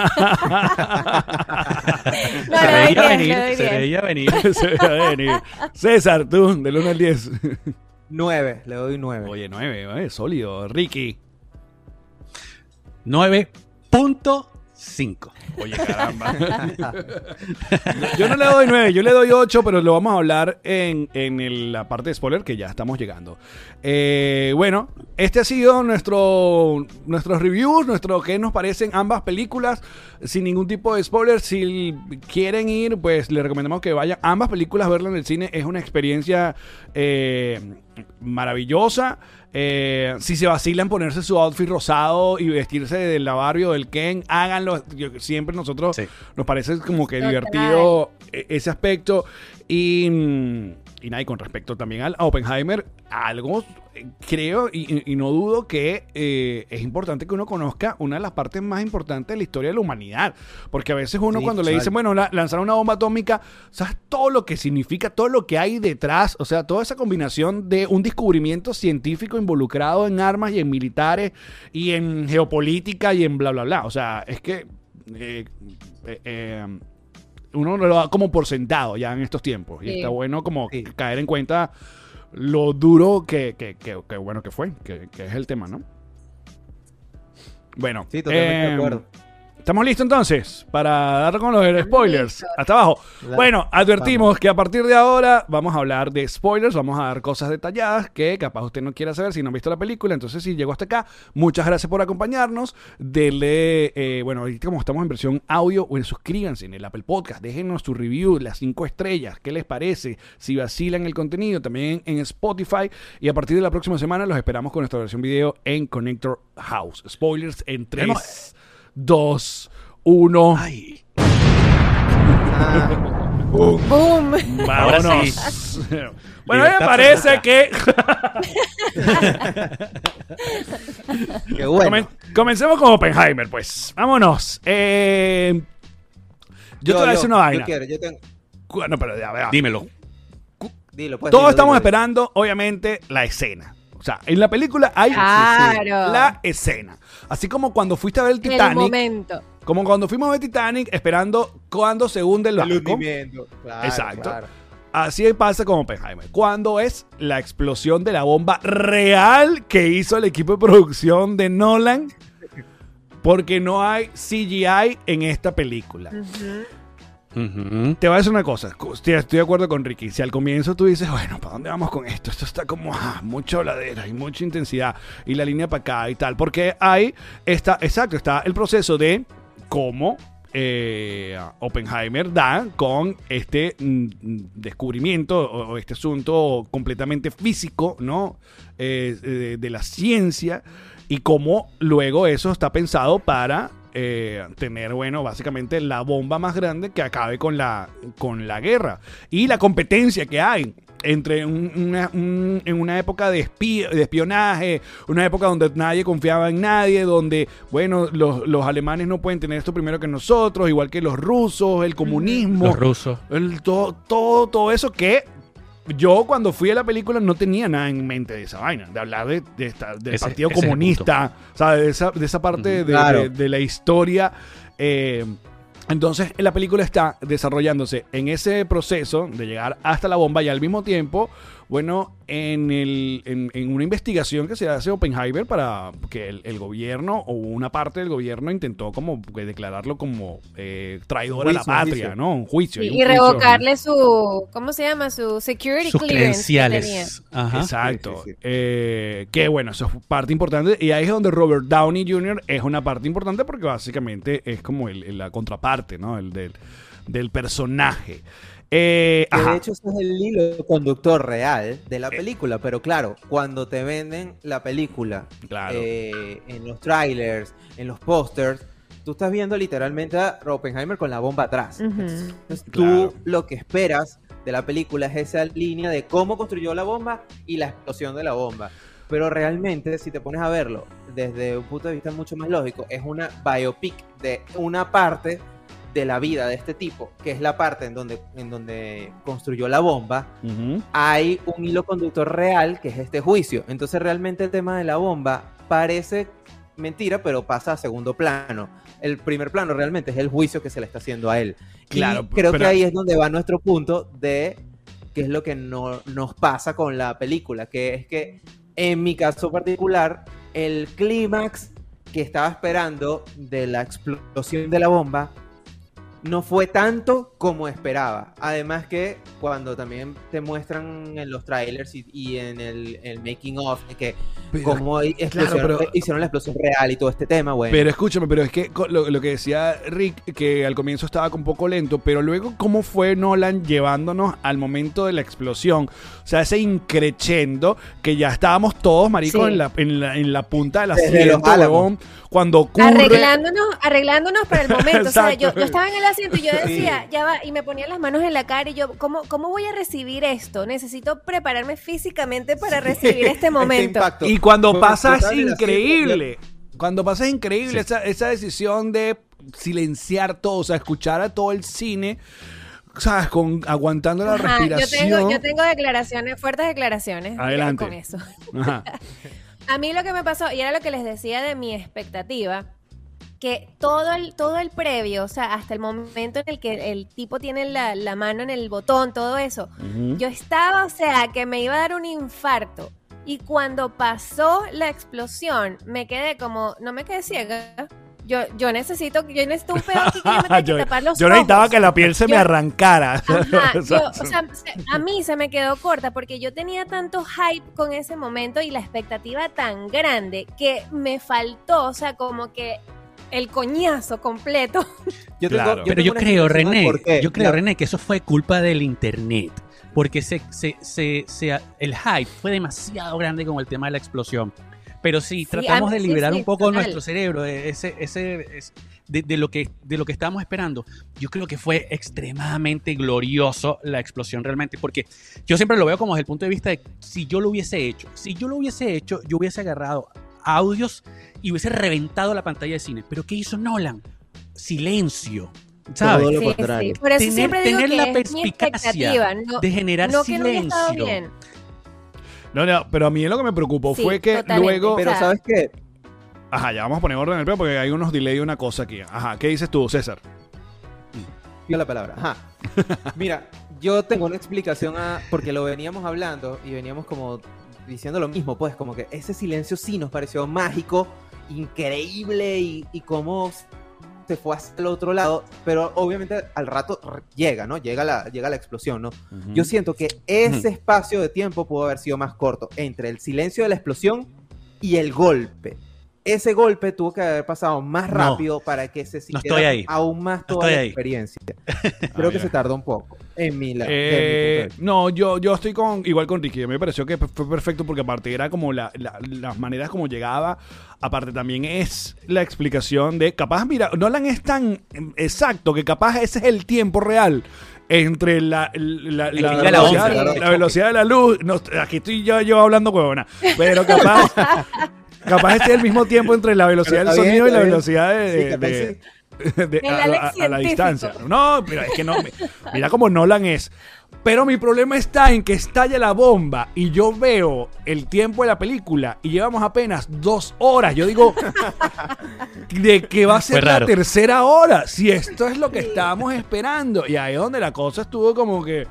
no, se veía 10, venir, se 10. veía venir. Se veía venir. César, tú, del 1 al 10. 9, le doy 9. Oye, 9, sólido. Ricky. 9.5. Oye, caramba. yo no le doy 9, yo le doy 8, pero lo vamos a hablar en, en el- la parte de spoiler que ya estamos llegando. Eh, bueno, este ha sido nuestro nuestros reviews, nuestro qué nos parecen ambas películas, sin ningún tipo de spoiler. Si quieren ir, pues les recomendamos que vayan ambas películas a verlas en el cine. Es una experiencia eh, maravillosa. Eh, si se vacilan ponerse su outfit rosado y vestirse de la Barbie o del Ken, háganlo. Yo- siempre nosotros Sí. nos parece como que divertido e- ese aspecto. Y, mm, y nada, y con respecto también al a Oppenheimer, algo eh, creo y, no dudo que eh, es importante que uno conozca una de las partes más importantes de la historia de la humanidad. Porque a veces uno Sí, cuando le dicen, bueno, la- lanzar una bomba atómica, ¿sabes todo lo que significa, todo lo que hay detrás? O sea, toda esa combinación de un descubrimiento científico involucrado en armas y en militares y en geopolítica y en bla, bla, bla. O sea, es que... eh, uno lo da como por sentado ya en estos tiempos. Y Sí. está bueno como Sí. caer en cuenta lo duro que, que, que- que bueno que fue, que, que es el tema, ¿no? Bueno, Sí, totalmente de eh, acuerdo. ¿Estamos listos entonces para dar con los spoilers? Hasta abajo. Bueno, advertimos que a partir de ahora vamos a hablar de spoilers, vamos a dar cosas detalladas que capaz usted no quiera saber si no ha visto la película. Entonces, si llegó hasta acá, muchas gracias por acompañarnos. Dele, eh, bueno, ahorita como estamos en versión audio, bueno, suscríbanse en el Apple Podcast, déjenos su review, las cinco estrellas, qué les parece, si vacilan el contenido, también en Spotify. Y a partir de la próxima semana los esperamos con nuestra versión video en Connector House. Spoilers en 3, Tenemos- 2, 1. Ay, Ah, ¡Boom! Vámonos. Sí. bueno, a mí me parece que qué bueno. Comen- comencemos con Oppenheimer, pues. Vámonos. Eh, yo, te voy a decir una vaina. Yo quiero, yo tengo. Cu- No, pero ya, vea. dímelo. Dilo, pues. Todos dilo, estamos dilo. esperando, obviamente, la escena. O sea, en la película hay Claro. la escena. Así como cuando fuiste a ver el El Titanic. momento. Como cuando fuimos a ver Titanic esperando cuando se hunde el El barco. hundimiento. Claro, Exacto. claro. Así pasa con Oppenheimer. Cuando es la explosión de la bomba real que hizo el equipo de producción de Nolan. Porque no hay CGI en esta película. Te voy a decir una cosa. Estoy, de acuerdo con Ricky. Si al comienzo tú dices, bueno, ¿para dónde vamos con esto? Esto está como ah, mucha oladera y mucha intensidad. Y la línea para acá y tal. Porque hay, está, exacto, está el proceso de cómo eh, Oppenheimer da con este mm, descubrimiento o, este asunto completamente físico, ¿no? Eh, de, de la ciencia y cómo luego eso está pensado para eh, tener, bueno, básicamente la bomba más grande que acabe con la, con la guerra y la competencia que hay entre un- una, un- en una época de, espí- de espionaje, una época donde nadie confiaba en nadie, donde, bueno, los, los alemanes no pueden tener esto primero que nosotros, igual que los rusos, el comunismo, Los rusos. el- todo, todo, todo eso que yo cuando fui a la película no tenía nada en mente de esa vaina, de hablar de, de esta- del Ese- Partido ese Comunista, ¿sabes? De esa, de esa parte de, Claro. de- de la historia. eh, entonces, la película está desarrollándose en ese proceso de llegar hasta la bomba y al mismo tiempo, bueno, en, el, en, en una investigación que se hace Oppenheimer para que el, el gobierno o una parte del gobierno intentó como que declararlo como eh, traidor a la patria, juicio. ¿no? Un juicio. Y, un y juicio. revocarle su, ¿cómo se llama? Su security Sus clearance que tenía. credenciales. Ajá. Exacto. Sí, sí, sí. Eh, que bueno, eso es parte importante. Y ahí es donde Robert Downey Jr. es una parte importante porque básicamente es como el- el- la contraparte, ¿no? El del, del personaje. Eh, Que ajá. de hecho ese es el hilo conductor real de la película, pero claro, cuando te venden la película Claro. eh, en los trailers, en los pósters, tú estás viendo literalmente a Oppenheimer con la bomba atrás. Ujú. Entonces, Claro. tú lo que esperas de la película es esa línea de cómo construyó la bomba y la explosión de la bomba. Pero realmente, si te pones a verlo desde un punto de vista mucho más lógico, es una biopic de una parte de la vida de este tipo, que es la parte en donde, en donde construyó la bomba, hay un hilo conductor real que es este juicio. Entonces realmente el tema de la bomba parece mentira, pero pasa a segundo plano. El primer plano realmente es el juicio que se le está haciendo a él. Claro, y creo pero- que ahí es donde va nuestro punto de qué es lo que no, nos pasa con la película, que es que en mi caso particular, el clímax que estaba esperando de la explosión de la bomba no fue tanto como esperaba. Además que cuando también te muestran en los trailers y, y en el, el making of que Pero- cómo pero- hicieron la explosión real y todo este tema, bueno. Pero escúchame, pero es que lo, lo que decía Rick, que al comienzo estaba un poco lento, pero luego cómo fue Nolan llevándonos al momento de la explosión. O sea, ese increchendo que ya estábamos todos, marico, Sí. en, la, en, la, en la punta del Desde asiento, los Álamos. huevón, cuando ocurre... Arreglándonos, arreglándonos para el momento. O sea, yo, yo estaba en el asiento y yo decía, ya va, y me ponía las manos en la cara y yo, ¿cómo, cómo voy a recibir esto? Necesito prepararme físicamente para recibir este momento. impacto. Y cuando pasa es increíble. Cuando pasa es increíble Sí. esa, esa decisión de silenciar todo, o sea, escuchar a todo el cine, ¿sabes? Con, aguantando la Ajá, yo, respiración. tengo, yo tengo declaraciones, fuertes declaraciones Adelante. con eso. Ajá. A mí lo que me pasó, y era lo que les decía de mi expectativa, que todo el, todo el previo, o sea, hasta el momento en el que el tipo tiene la, la mano en el botón, todo eso, yo estaba, o sea, que me iba a dar un infarto. Y cuando pasó la explosión, me quedé como, no me quedé ciega. Yo, yo necesito, yo necesito un pedo aquí que yo me tenga que yo, tapar los yo necesitaba ojos. que la piel se me Yo- arrancara. Ajá, yo, o sea, se- a mí se me quedó corta porque yo tenía tanto hype con ese momento y la expectativa tan grande que me faltó, o sea, como que el coñazo completo. Yo Claro. Pero yo creo, René, yo creo, René, que eso fue culpa del internet. Porque se, se, se, se- el hype fue demasiado grande con el tema de la explosión. Pero sí, Sí, tratamos de liberar sí, un poco total. nuestro cerebro de, ese, ese, es- de, de lo que, de lo que estábamos esperando. Yo creo que fue extremadamente glorioso la explosión realmente. Porque yo siempre lo veo como desde el punto de vista de si yo lo hubiese hecho. Si yo lo hubiese hecho, yo hubiese agarrado audios y hubiese reventado la pantalla de cine. Pero ¿qué hizo Nolan? Silencio. ¿Sabes? Todo lo Sí, contrario. sí. Por eso Tener- siempre digo tener que la perspicacia no, de generar no que no haya estado silencio. No, no, pero a mí lo que me preocupó Sí, fue que totalmente. luego. Pero ¿sabes qué? Ajá, ya vamos a poner orden en el pedo porque hay unos delay y una cosa aquí. Ajá, ¿qué dices tú, César? Dio la palabra. Ajá. Mira, yo tengo una explicación a. Porque lo veníamos hablando y veníamos como diciendo lo mismo, pues, como que ese silencio sí nos pareció mágico, increíble y, y cómo se fue hacia el otro lado, pero obviamente al rato llega, ¿no? Llega la, llega la explosión, ¿no? Yo siento que ese espacio de tiempo pudo haber sido más corto entre el silencio de la explosión y el golpe. Ese golpe tuvo que haber pasado más No. rápido para que se No sintiera estoy ahí. aún más No toda estoy la ahí. experiencia. Creo que se tardó un poco. En mi, la- Eh, mi no, yo, yo estoy con igual con Ricky. Me pareció que fue perfecto porque aparte era como la- la- las maneras como llegaba. Aparte también es la explicación de capaz, mira, Nolan es tan exacto que capaz ese es el tiempo real entre la, la, la- la velocidad, de la luz. No, aquí estoy yo, yo hablando huevona. Pero capaz, capaz este es el mismo tiempo entre la velocidad del está bien, sonido y la bien. velocidad de, Sí, capaz de- de- El a, a- a la distancia. No, pero es que no. Mira cómo Nolan es. Pero mi problema está en que estalla la bomba y yo veo el tiempo de la película y llevamos apenas dos horas. Yo digo, ¿de qué va a ser la tercera hora? Si esto es lo que estábamos esperando. Y ahí es donde la cosa estuvo como que,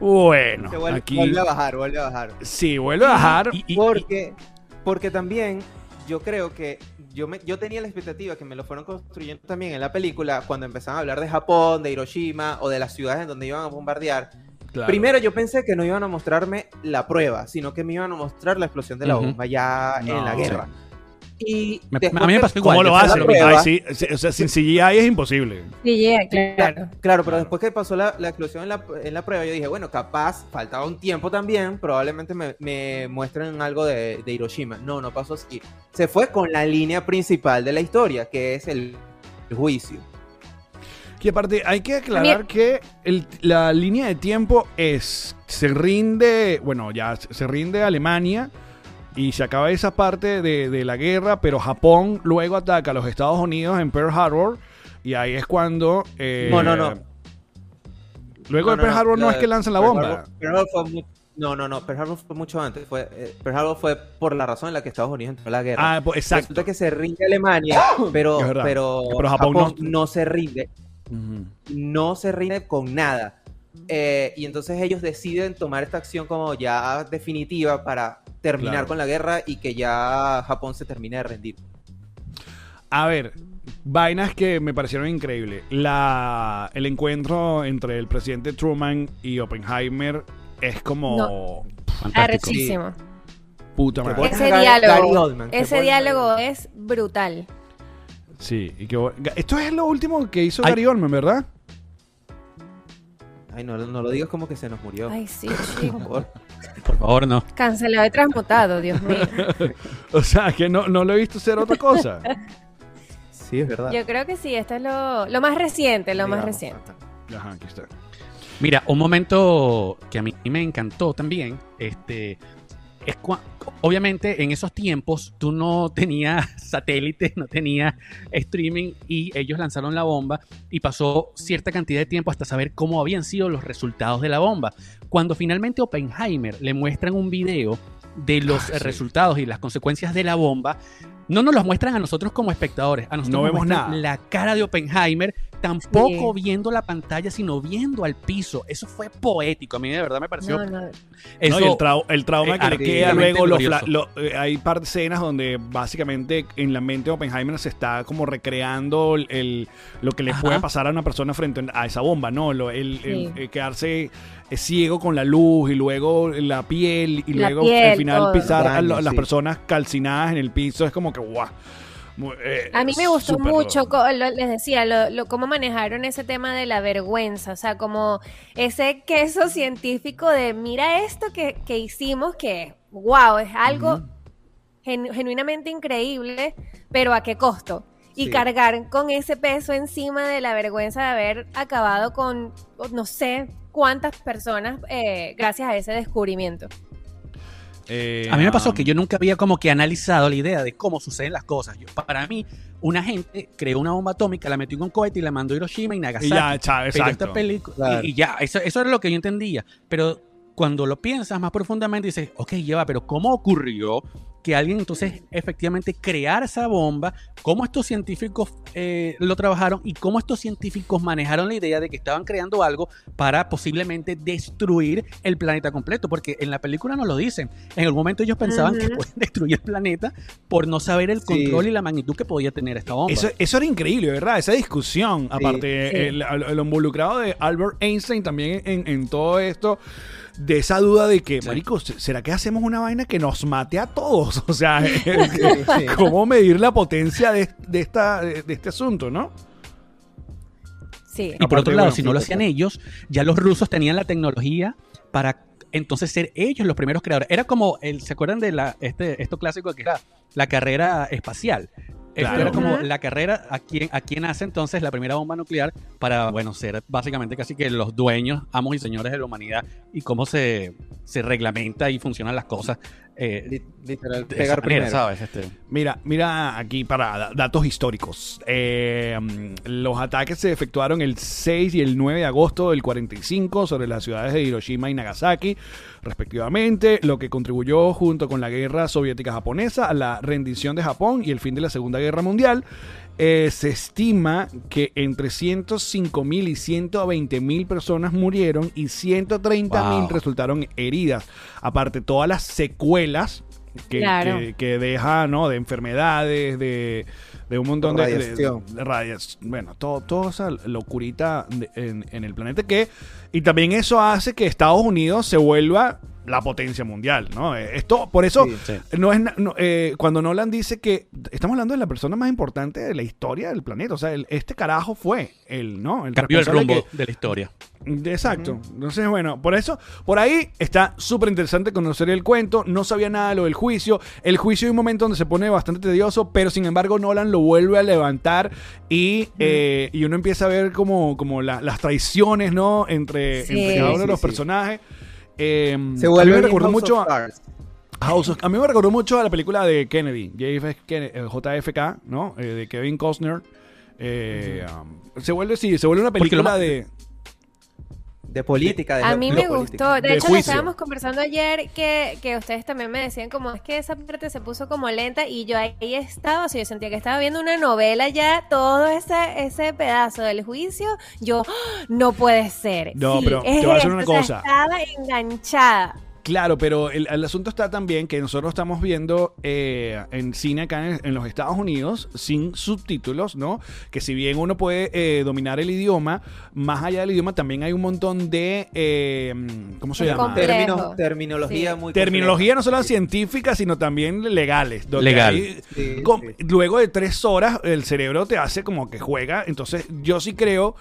bueno, vuelve, aquí vuelve a bajar, vuelve a bajar. sí, vuelve a bajar. Y- y- Porque, porque también yo creo que yo, me, yo tenía la expectativa que me lo fueron construyendo también en la película cuando empezaban a hablar de Japón, de Hiroshima o de las ciudades en donde iban a bombardear. Claro. Primero yo pensé que no iban a mostrarme la prueba, sino que me iban a mostrar la explosión de la bomba ya No. en la guerra. Y Me- a mí me que- pasó igual. ¿Cómo lo prueba- Ay, sí, o sea, sin CGI es imposible. Sí, yeah, claro. Claro, pero después que pasó la, la explosión en la, en la prueba, yo dije, bueno, capaz, faltaba un tiempo también, probablemente me, me muestren algo de, de Hiroshima. No, no pasó así. Se fue con la línea principal de la historia, que es el, el juicio. Que aparte hay que aclarar que el- la línea de tiempo es, se rinde, bueno, ya se rinde Alemania y se acaba esa parte de, de la guerra, pero Japón luego ataca a los Estados Unidos en Pearl Harbor y ahí es cuando... eh, No, no, no. Luego No, de Pearl no, Harbor no es que lanzan la Pearl bomba. Harbor- Pearl Harbor fue no, no, no, Pearl Harbor fue mucho antes. Fue, eh, Pearl Harbor fue por la razón en la que Estados Unidos entró a la guerra. Ah, pues, exacto. Resulta que se rinde Alemania, pero, pero, Pero Japón Japón, no- no se rinde. No se rinde con nada. Eh, y entonces ellos deciden tomar esta acción como ya definitiva para terminar Claro. con la guerra y que ya Japón se termine de rendir. A ver, vainas que me parecieron increíbles. La, el encuentro entre el presidente Truman y Oppenheimer es como... Arrechísimo. Puta madre. Ese Gary- diálogo, ese diálogo es brutal. Sí, y que, esto es lo último que hizo. Gary Oldman, ¿verdad? Ay, no, no lo digas como que se nos murió. Ay, sí, por chico. favor. Por favor, no. Cancelado y transmutado, Dios mío. O sea, que no, no lo he visto hacer otra cosa. Sí, es verdad. Yo creo que sí, esto es lo, lo más reciente, lo más reciente. ajá. Ajá, aquí está. Mira, un momento que a mí me encantó también, este, es obviamente en esos tiempos tú no tenías satélite, no tenías streaming y ellos lanzaron la bomba y pasó cierta cantidad de tiempo hasta saber cómo habían sido los resultados de la bomba. Cuando finalmente Oppenheimer le muestran un video de los Ah, sí. resultados y las consecuencias de la bomba, no nos los muestran a nosotros como espectadores, a nosotros No nos vemos nada. la cara de Oppenheimer, tampoco Sí. viendo la pantalla, sino viendo al piso. Eso fue poético, a mí de verdad me pareció. No, no. No, Eso, y el, trau- el trauma eh, que le queda luego, los lo- eh, hay par de escenas donde básicamente en la mente de Oppenheimer se está como recreando el, el- lo que le Ajá. puede pasar a una persona frente a esa bomba, ¿no? Lo- el, Sí. el quedarse eh, ciego con la luz y luego la piel y La luego piel, al final todo. pisar a, las personas calcinadas en el piso es como que guau. Eh, A mí me gustó mucho, lo- les decía, lo, lo- cómo manejaron ese tema de la vergüenza, o sea, como ese queso científico de mira esto que, que hicimos, que wow, es algo genu- genuinamente increíble, pero ¿a qué costo? Y Sí. cargar con ese peso encima de la vergüenza de haber acabado con no sé cuántas personas eh, gracias a ese descubrimiento. Eh, A mí me pasó que yo nunca había como que analizado la idea de cómo suceden las cosas. Yo, para mí, una gente creó una bomba atómica, la metió en un cohete y la mandó a Hiroshima y Y Nagasaki. ya, chao, Pero exacto. esta película Claro. y, y ya, eso, eso era lo que yo entendía. Pero cuando lo piensas más profundamente dices, ok, lleva, pero ¿cómo ocurrió que alguien entonces efectivamente creara esa bomba? ¿Cómo estos científicos eh, lo trabajaron y cómo estos científicos manejaron la idea de que estaban creando algo para posiblemente destruir el planeta completo? Porque en la película nos lo dicen. En algún momento ellos pensaban que pueden destruir el planeta por no saber el Sí. control y la magnitud que podía tener esta bomba. Eso, eso era increíble, ¿verdad? Esa discusión. Aparte, Sí. el, involucrado de Albert Einstein también en, en todo esto. De esa duda de que, Sí. marico, ¿será que hacemos una vaina que nos mate a todos? O sea, sí. ¿cómo medir la potencia de, de esta, de, de este asunto, no? Sí. Y por otro lado, bueno, si no lo hacían ellos, ya los rusos tenían la tecnología para entonces ser ellos los primeros creadores. Era como, el, ¿se acuerdan de la, este, esto clásico que era la carrera espacial? Esto Claro. era como la carrera a quien, a quien hace entonces la primera bomba nuclear para, bueno, ser básicamente casi que los dueños, amos y señores de la humanidad y cómo se, se reglamenta y funcionan las cosas. Eh, Li- Literal, pegar manera, primero. ¿sabes? Este, Mira, mira aquí para da- datos históricos. Eh, mm, los ataques se efectuaron el 6 y el 9 de agosto del 45 sobre las ciudades de Hiroshima y Nagasaki, respectivamente, lo que contribuyó junto con la guerra soviética japonesa a la rendición de Japón y el fin de la Segunda Guerra Mundial. Eh, se estima que entre 105 mil y 120 mil personas murieron y 130 mil Wow. resultaron heridas. Aparte, todas las secuelas que, Claro. que- que deja, ¿no? De enfermedades, de, de un montón de, de- Radiación. de Bueno, todo, toda esa locurita de- en, en el planeta que... Y también eso hace que Estados Unidos se vuelva la potencia mundial, ¿no? Eh, Esto, por eso, Sí. Sí. no es no, eh, cuando Nolan dice que estamos hablando de la persona más importante de la historia del planeta, o sea, el- este carajo fue él, ¿no? El cambió el rumbo que- de la historia. Exacto. Entonces, bueno, por eso, por ahí está súper interesante conocer el cuento. No sabía nada de lo del juicio. El juicio hay un momento donde se pone bastante tedioso, pero sin embargo Nolan lo vuelve a levantar y, eh, y uno empieza a ver como, como la- las traiciones, ¿no? Entre, Sí. entre cada uno de los sí. personajes. Eh, Se a mí vuelve me recordó mucho of a. House of- a mí me recordó mucho a la película de Kennedy, JF Ken- eh, JFK, ¿no? Eh, de Kevin Costner. Eh, um, se vuelve, sí, se vuelve una película de... De política. De A mí me política. gustó. De, De hecho, lo estábamos conversando ayer que, que ustedes también me decían como es que esa parte se puso como lenta y yo ahí estaba, o sea, yo sentía que estaba viendo una novela ya, todo ese, ese pedazo del juicio, yo, ¡ah! no puede ser. No, Sí, pero es te voy a decir una cosa. estaba enganchada. Claro, pero el, el asunto está también que nosotros estamos viendo eh, en cine acá en, en los Estados Unidos sin subtítulos, ¿no? Que si bien uno puede eh, dominar el idioma, más allá del idioma también hay un montón de... eh, ¿Cómo se llama? Términos, terminología Sí. muy Terminología no solo científica, sino también legales. Legal. Sí. Luego de tres horas, el cerebro te hace como que juega. Entonces, yo sí creo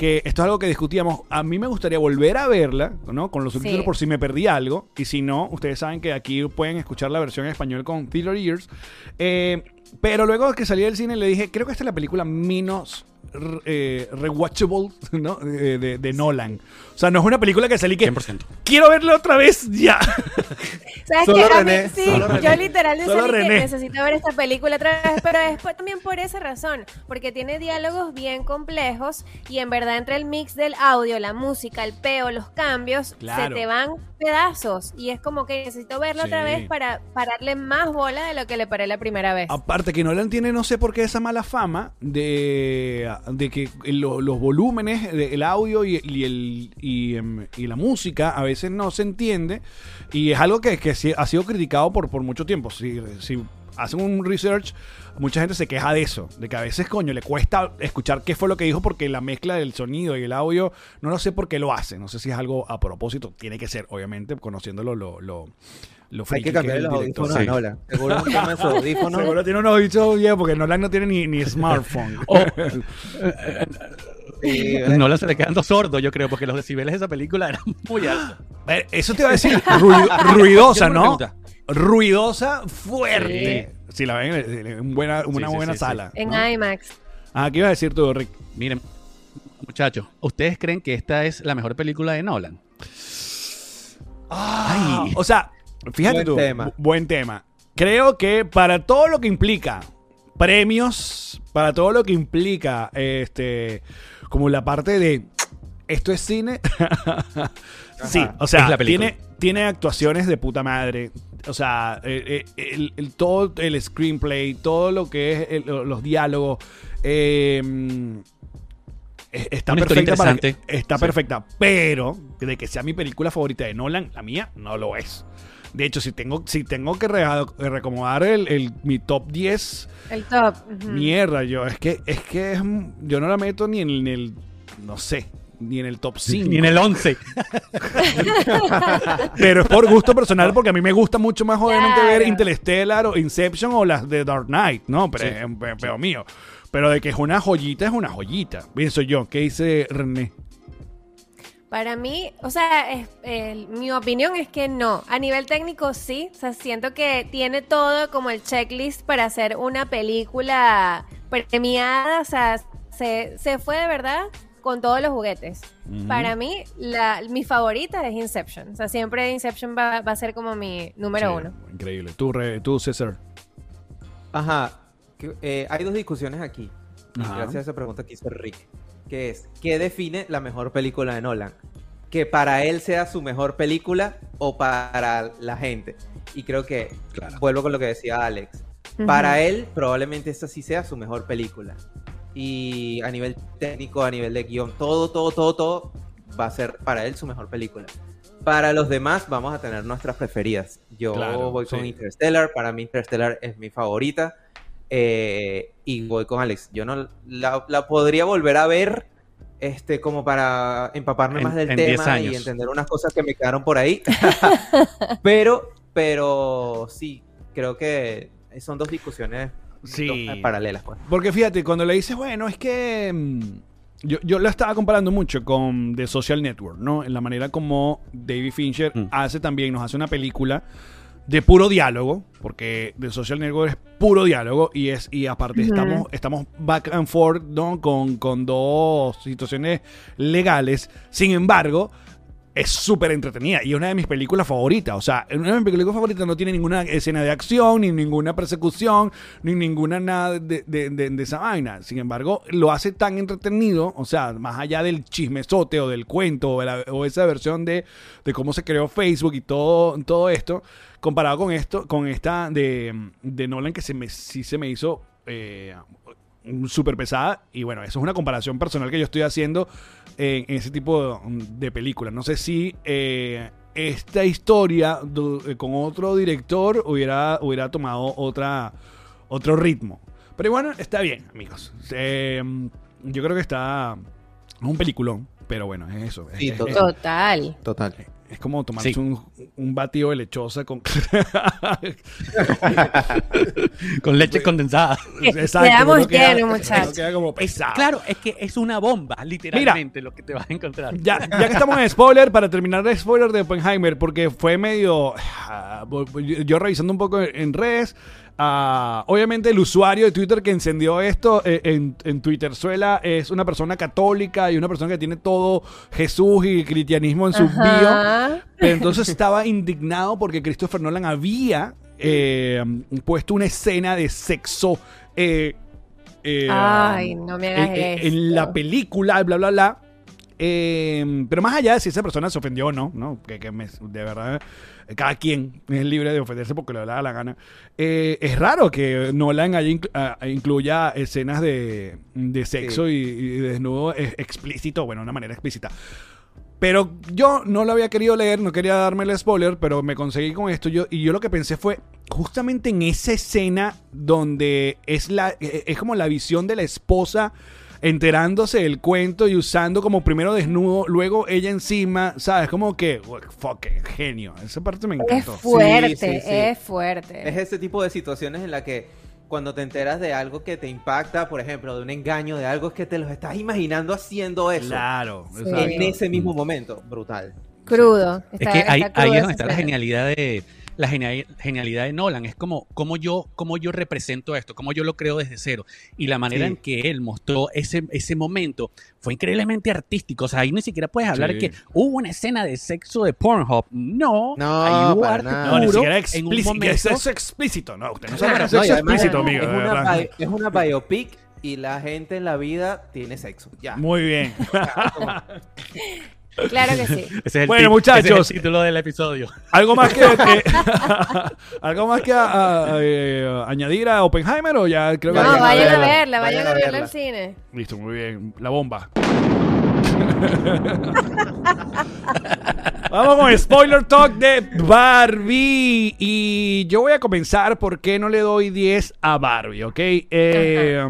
que esto es algo que discutíamos. A mí me gustaría volver a verla, ¿no? Con los subtítulos Sí. por si me perdí algo. Y si no, ustedes saben que aquí pueden escuchar la versión en español con Theater Ears. Eh, pero luego de que salí del cine le dije, creo que esta es la película menos eh, rewatchable, ¿no? De, de- de Nolan. O sea, no es una película que salí que 100%. quiero verla otra vez ya. ¿Sabes Solo qué? A mí- René, sí, solo yo René. literal que René. necesito ver esta película otra vez, pero es por- también por esa razón, porque tiene diálogos bien complejos y en verdad entre el mix del audio, la música, el peo, los cambios, Claro. se te van pedazos y es como que necesito verlo otra Sí. vez para pararle más bola de lo que le paré la primera vez. Aparte que Nolan tiene no sé por qué esa mala fama de, de que lo- los volúmenes, de- el audio y, y el, y, em, y la música a veces no se entiende y es algo que, que ha sido criticado por, por mucho tiempo. Si, si hacen un research, mucha gente se queja de eso, de que a veces, coño, le cuesta escuchar qué fue lo que dijo porque la mezcla del sonido y el audio, no lo sé por qué lo hace, no sé si es algo a propósito, tiene que ser, obviamente, conociéndolo lo... lo lo Hay que cambiar los audífonos Sí. a Nolan. Seguro es un tema de sus audífonos. Seguro tiene unos bichos bien porque Nolan no tiene ni, ni smartphone. Sí, ¿verdad? No se le quedando sordo, yo creo, porque los decibeles de esa película eran muy altos. A ver, Eso te iba a decir, ru- ruidosa, ¿no? Ruidosa, fuerte. Si la ven en buena, una Sí, sí, buena sí, sí. sala. en ¿no? IMAX. Ah, ¿qué ibas a decir tú, Rick? Miren, muchachos, ¿ustedes creen que esta es la mejor película de Nolan? Ay. O sea, fíjate Buen tú. tema. bu- Buen tema. Creo que para todo lo que implica premios, para todo lo que implica este como la parte de esto es cine. sí, o sea, Es la película. tiene, tiene actuaciones de puta madre. O sea, eh, eh, el, el- todo el screenplay, todo lo que es el- los diálogos. eh, está Una perfecta para que- interesante. está Sí. perfecta pero de que sea mi película favorita de Nolan la mía no lo es de hecho si tengo si tengo que re- reacomodar el, el- mi top 10 El top. mierda yo es que es que es- yo no la meto ni en, en el no sé ni en el top 5. Ni en el 11. Pero es por gusto personal, porque a mí me gusta mucho más, obviamente, ver. Interstellar o Inception o las de Dark Knight, ¿no? Pero, es un pe- peo mío. Pero de que es una joyita, es una joyita. Pienso yo. ¿Qué dice René? Para mí, o sea, es- mi opinión es que no. A nivel técnico sí, o sea, siento que tiene todo como el checklist para hacer una película premiada, o sea, se, se fue de verdad con todos los juguetes. Para mí, la, mi favorita es Inception, o sea, siempre Inception va, va a ser como mi número Sí, uno. Increíble. Tú, Re- tú César. Ajá. que, eh, hay dos discusiones aquí. Y gracias a esa pregunta que hizo Rick. Que es, ¿qué define la mejor película de Nolan? Que para él sea su mejor película o para la gente. Y creo que, Claro. vuelvo con lo que decía Alex. Para él, probablemente esta sí sea su mejor película. Y a nivel técnico, a nivel de guion, todo, todo, todo, todo va a ser para él su mejor película. Para los demás, vamos a tener nuestras preferidas. Yo Claro, voy con sí. Interstellar. Para mí, Interstellar es mi favorita. Eh, y voy con Alex. Yo no la, la podría volver a ver este, como para empaparme En- más del en 10 tema y entender unas cosas que me quedaron por ahí. pero, pero sí, creo que son dos discusiones Sí. eh, paralelas. Pues. Porque fíjate, cuando le dices, bueno, es que. mm, yo, yo la estaba comparando mucho con The Social Network, ¿no? En la manera como David Fincher Mm. hace también, nos hace una película de puro diálogo, porque The Social Network es puro diálogo y es y aparte estamos estamos back and forth, ¿no? Con, con dos situaciones legales. Sin embargo, es súper entretenida y es una de mis películas favoritas. O sea, una de mis películas favoritas no tiene ninguna escena de acción, ni ninguna persecución, ni ninguna nada de, de- esa vaina. Sin embargo, lo hace tan entretenido, o sea, más allá del chismesote o del cuento o, esa versión de, de cómo se creó Facebook y todo, todo esto, comparado con esto, con esta de, de Nolan que se me, sí se me hizo... eh, súper pesada y bueno, eso es una comparación personal que yo estoy haciendo en, ese tipo de, de películas. No sé si eh, esta historia eh, con otro director hubiera, hubiera tomado otra, otro ritmo. Pero bueno, está bien, amigos. Eh, yo creo que está un peliculón, pero bueno, es eso. Es- Sí, es- total. Total. Total. es como tomarse Sí. un, un batido de lechosa con... Con leche condensada. Quedamos uno queda- llenos, muchachos. queda como Es- claro, es que es una bomba, literalmente, lo que te vas a encontrar. Ya, ya que estamos en spoiler, para terminar el spoiler de Oppenheimer, porque fue medio. ah, Yo revisando un poco en redes. Obviamente, el usuario de Twitter que encendió esto eh, en, en Twitter Suela es una persona católica y una persona que tiene todo Jesús y cristianismo en su bio. Ajá. Pero entonces estaba indignado porque Christopher Nolan había eh, puesto una escena de sexo. eh, Ay, no me hagas en, la película, bla, bla, bla. Pero más allá de si esa persona se ofendió o no, ¿no? Que, que me- de verdad, cada quien es libre de ofenderse porque le da la gana. Eh, es raro que Nolan haya inclu- ah, incluya escenas de, de sexo y, y desnudo eh, explícito, bueno, de una manera explícita. Pero yo no lo había querido leer, no quería darme el spoiler, pero me conseguí con esto. Yo, y yo lo que pensé fue justamente en esa escena donde es, la, eh, es como la visión de la esposa enterándose del cuento y usando como primero desnudo, luego ella encima, ¿sabes? Como que, fuck, genio. Esa parte me Es encantó. fuerte, Sí, sí, sí. es fuerte. Es ese tipo de situaciones en la que cuando te enteras de algo que te impacta, por ejemplo, de un engaño, de algo es que te los estás imaginando haciendo eso. Claro. En ese mismo momento. Brutal. Crudo. Es Está- que ahí, está ahí crudo es donde está la genialidad de la genial- genialidad de Nolan. Es como, como yo, como yo represento esto, como yo lo creo desde cero. Y la manera Sí. en que él mostró ese, ese momento fue increíblemente artístico. O sea, ahí ni siquiera puedes hablar Sí. que hubo una escena de sexo de Pornhub. No, No, ahí hubo arte. No, ni puro siquiera en un momento. Es sexo explícito. No, usted no sabe Claro, no, sexo además explícito, amigo. es una bi- es una biopic y la gente en la vida tiene sexo. Ya. Muy bien. Claro que sí. Ese es el Bueno, muchachos. ese es el título del episodio. ¿Algo más que, que- algo más que a- a- eh, añadir a Oppenheimer o ya creo que No, Vayan a vayan a verla, verla, vayan vayan a a verla verla. al cine. listo, muy bien, la bomba. Vamos con spoiler talk de Barbie y yo voy a comenzar porque no le doy 10 a Barbie, ¿ok? Eh,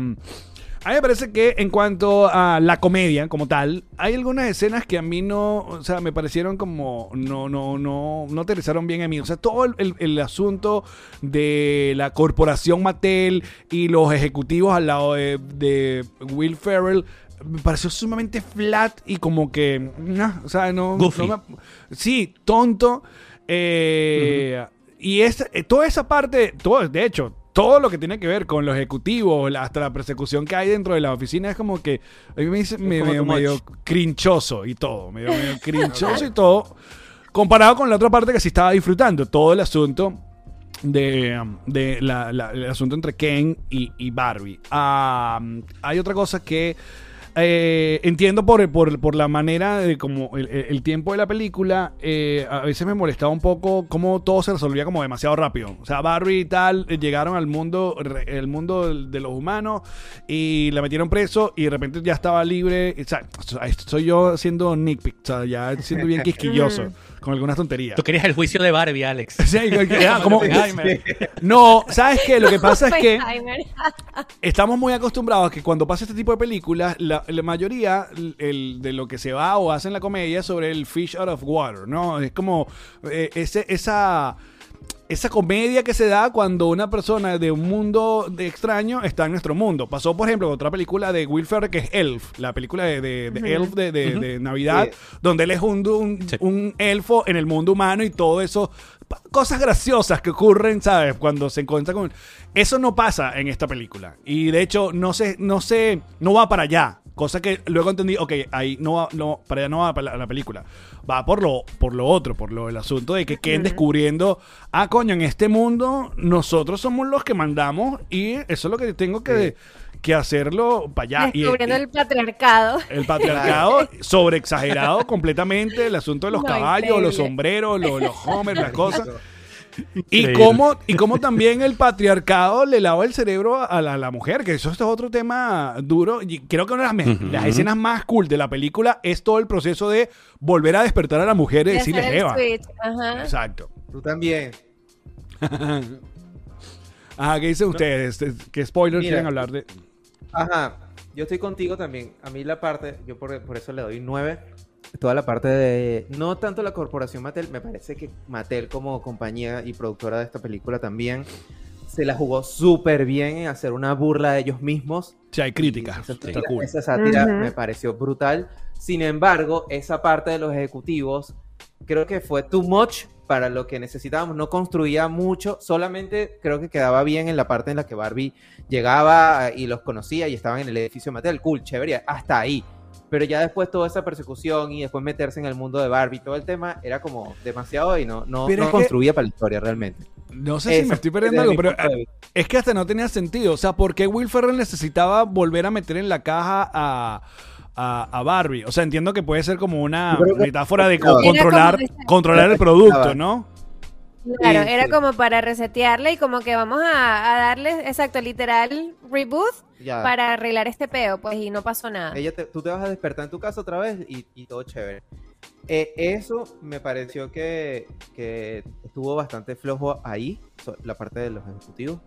A mí me parece que en cuanto a la comedia como tal, hay algunas escenas que a mí no, o sea, me parecieron como no, no, no, no aterrizaron bien a mí. O sea, todo el, el- el asunto de la corporación Mattel y los ejecutivos al lado de, de Will Ferrell me pareció sumamente flat y como que, nah, o sea, no, Goofy. no me- sí, tonto. eh, Y es, eh, toda esa parte, todo, de hecho, todo lo que tiene que ver con los ejecutivos, hasta la persecución que hay dentro de la oficina, es como que a mí me dice me- medio, crinchoso y todo, medio, medio crinchoso y todo, comparado con la otra parte que sí estaba disfrutando, todo el asunto de, de la- la- el asunto entre Ken y, y Barbie. Ah, hay otra cosa que eh, entiendo por, por, por la manera de como el, tiempo de la película, eh, a veces me molestaba un poco cómo todo se resolvía como demasiado rápido. O sea, Barbie y tal eh, llegaron al mundo, el mundo de los humanos y la metieron preso y de repente ya estaba libre. O sea, soy yo siendo nitpick, o sea, ya siendo bien quisquilloso con algunas tonterías. Tú querías el juicio de Barbie, Alex. Sí, ah, como- no, ¿sabes qué? Lo que pasa es que estamos muy acostumbrados a que cuando pasa este tipo de películas, la, la mayoría el, de lo que se va o hace en la comedia es sobre el fish out of water, ¿no? Es como eh, ese, esa, esa comedia que se da cuando una persona de un mundo de extraño está en nuestro mundo. Pasó, por ejemplo, con otra película de Will Ferrell que es Elf, la película de, de- de Elf de, de- de Navidad, Sí. donde él es un, un, Sí. un elfo en el mundo humano y todo eso. Cosas graciosas que ocurren, ¿sabes? Cuando se encuentra con... Eso no pasa en esta película. Y de hecho, no se, no se, no va para allá. Cosa que luego entendí, ok, ahí no va, no, para allá no va para la, la película. Va por lo, por lo otro, por lo el asunto de que queden descubriendo, ah, coño, en este mundo nosotros somos los que mandamos y eso es lo que tengo que, que hacerlo para allá. Y- Descubriendo y- el patriarcado. el patriarcado sobreexagerado completamente, el asunto de los No, caballos, los sombreros, los, los homers, las cosas. Y cómo, y cómo también el patriarcado le lava el cerebro a la, a la mujer, que eso es otro tema duro. Y creo que una de las, las escenas más cool de la película es todo el proceso de volver a despertar a la mujer y de decirle Eva. Ajá. Exacto. Tú también. Ajá, ¿qué dicen ustedes? ¿Qué spoilers Mira. quieren hablar de? Ajá, yo estoy contigo también. A mí la parte, yo por, por eso le doy 9. Toda la parte de, no tanto la corporación Mattel, me parece que Mattel como compañía y productora de esta película también se la jugó súper bien en hacer una burla de ellos mismos. Si hay críticas. Esa, Está cool. esa sátira me pareció brutal. Sin embargo, esa parte de los ejecutivos creo que fue too much para lo que necesitábamos. No construía mucho, solamente creo que quedaba bien en la parte en la que Barbie llegaba y los conocía y estaban en el edificio Mattel. Cool, chévere, hasta ahí. Pero ya después toda esa persecución y después meterse en el mundo de Barbie, todo el tema era como demasiado y no, no, no que- construía para la historia realmente. No sé si me estoy perdiendo algo, pero vista. es que hasta no tenía sentido. O sea, ¿por qué Will Ferrell necesitaba volver a meter en la caja a, a, a Barbie? O sea, entiendo que puede ser como una metáfora de co- controlar, controlar el producto, ¿no? Claro, era sí. como para resetearle y como que vamos a, a darle, exacto, literal reboot Ya. para arreglar este peo, pues, y no pasó nada. Ella te- tú te vas a despertar en tu casa otra vez y, y todo chévere. Eh, eso me pareció que, que estuvo bastante flojo ahí, la parte de los ejecutivos.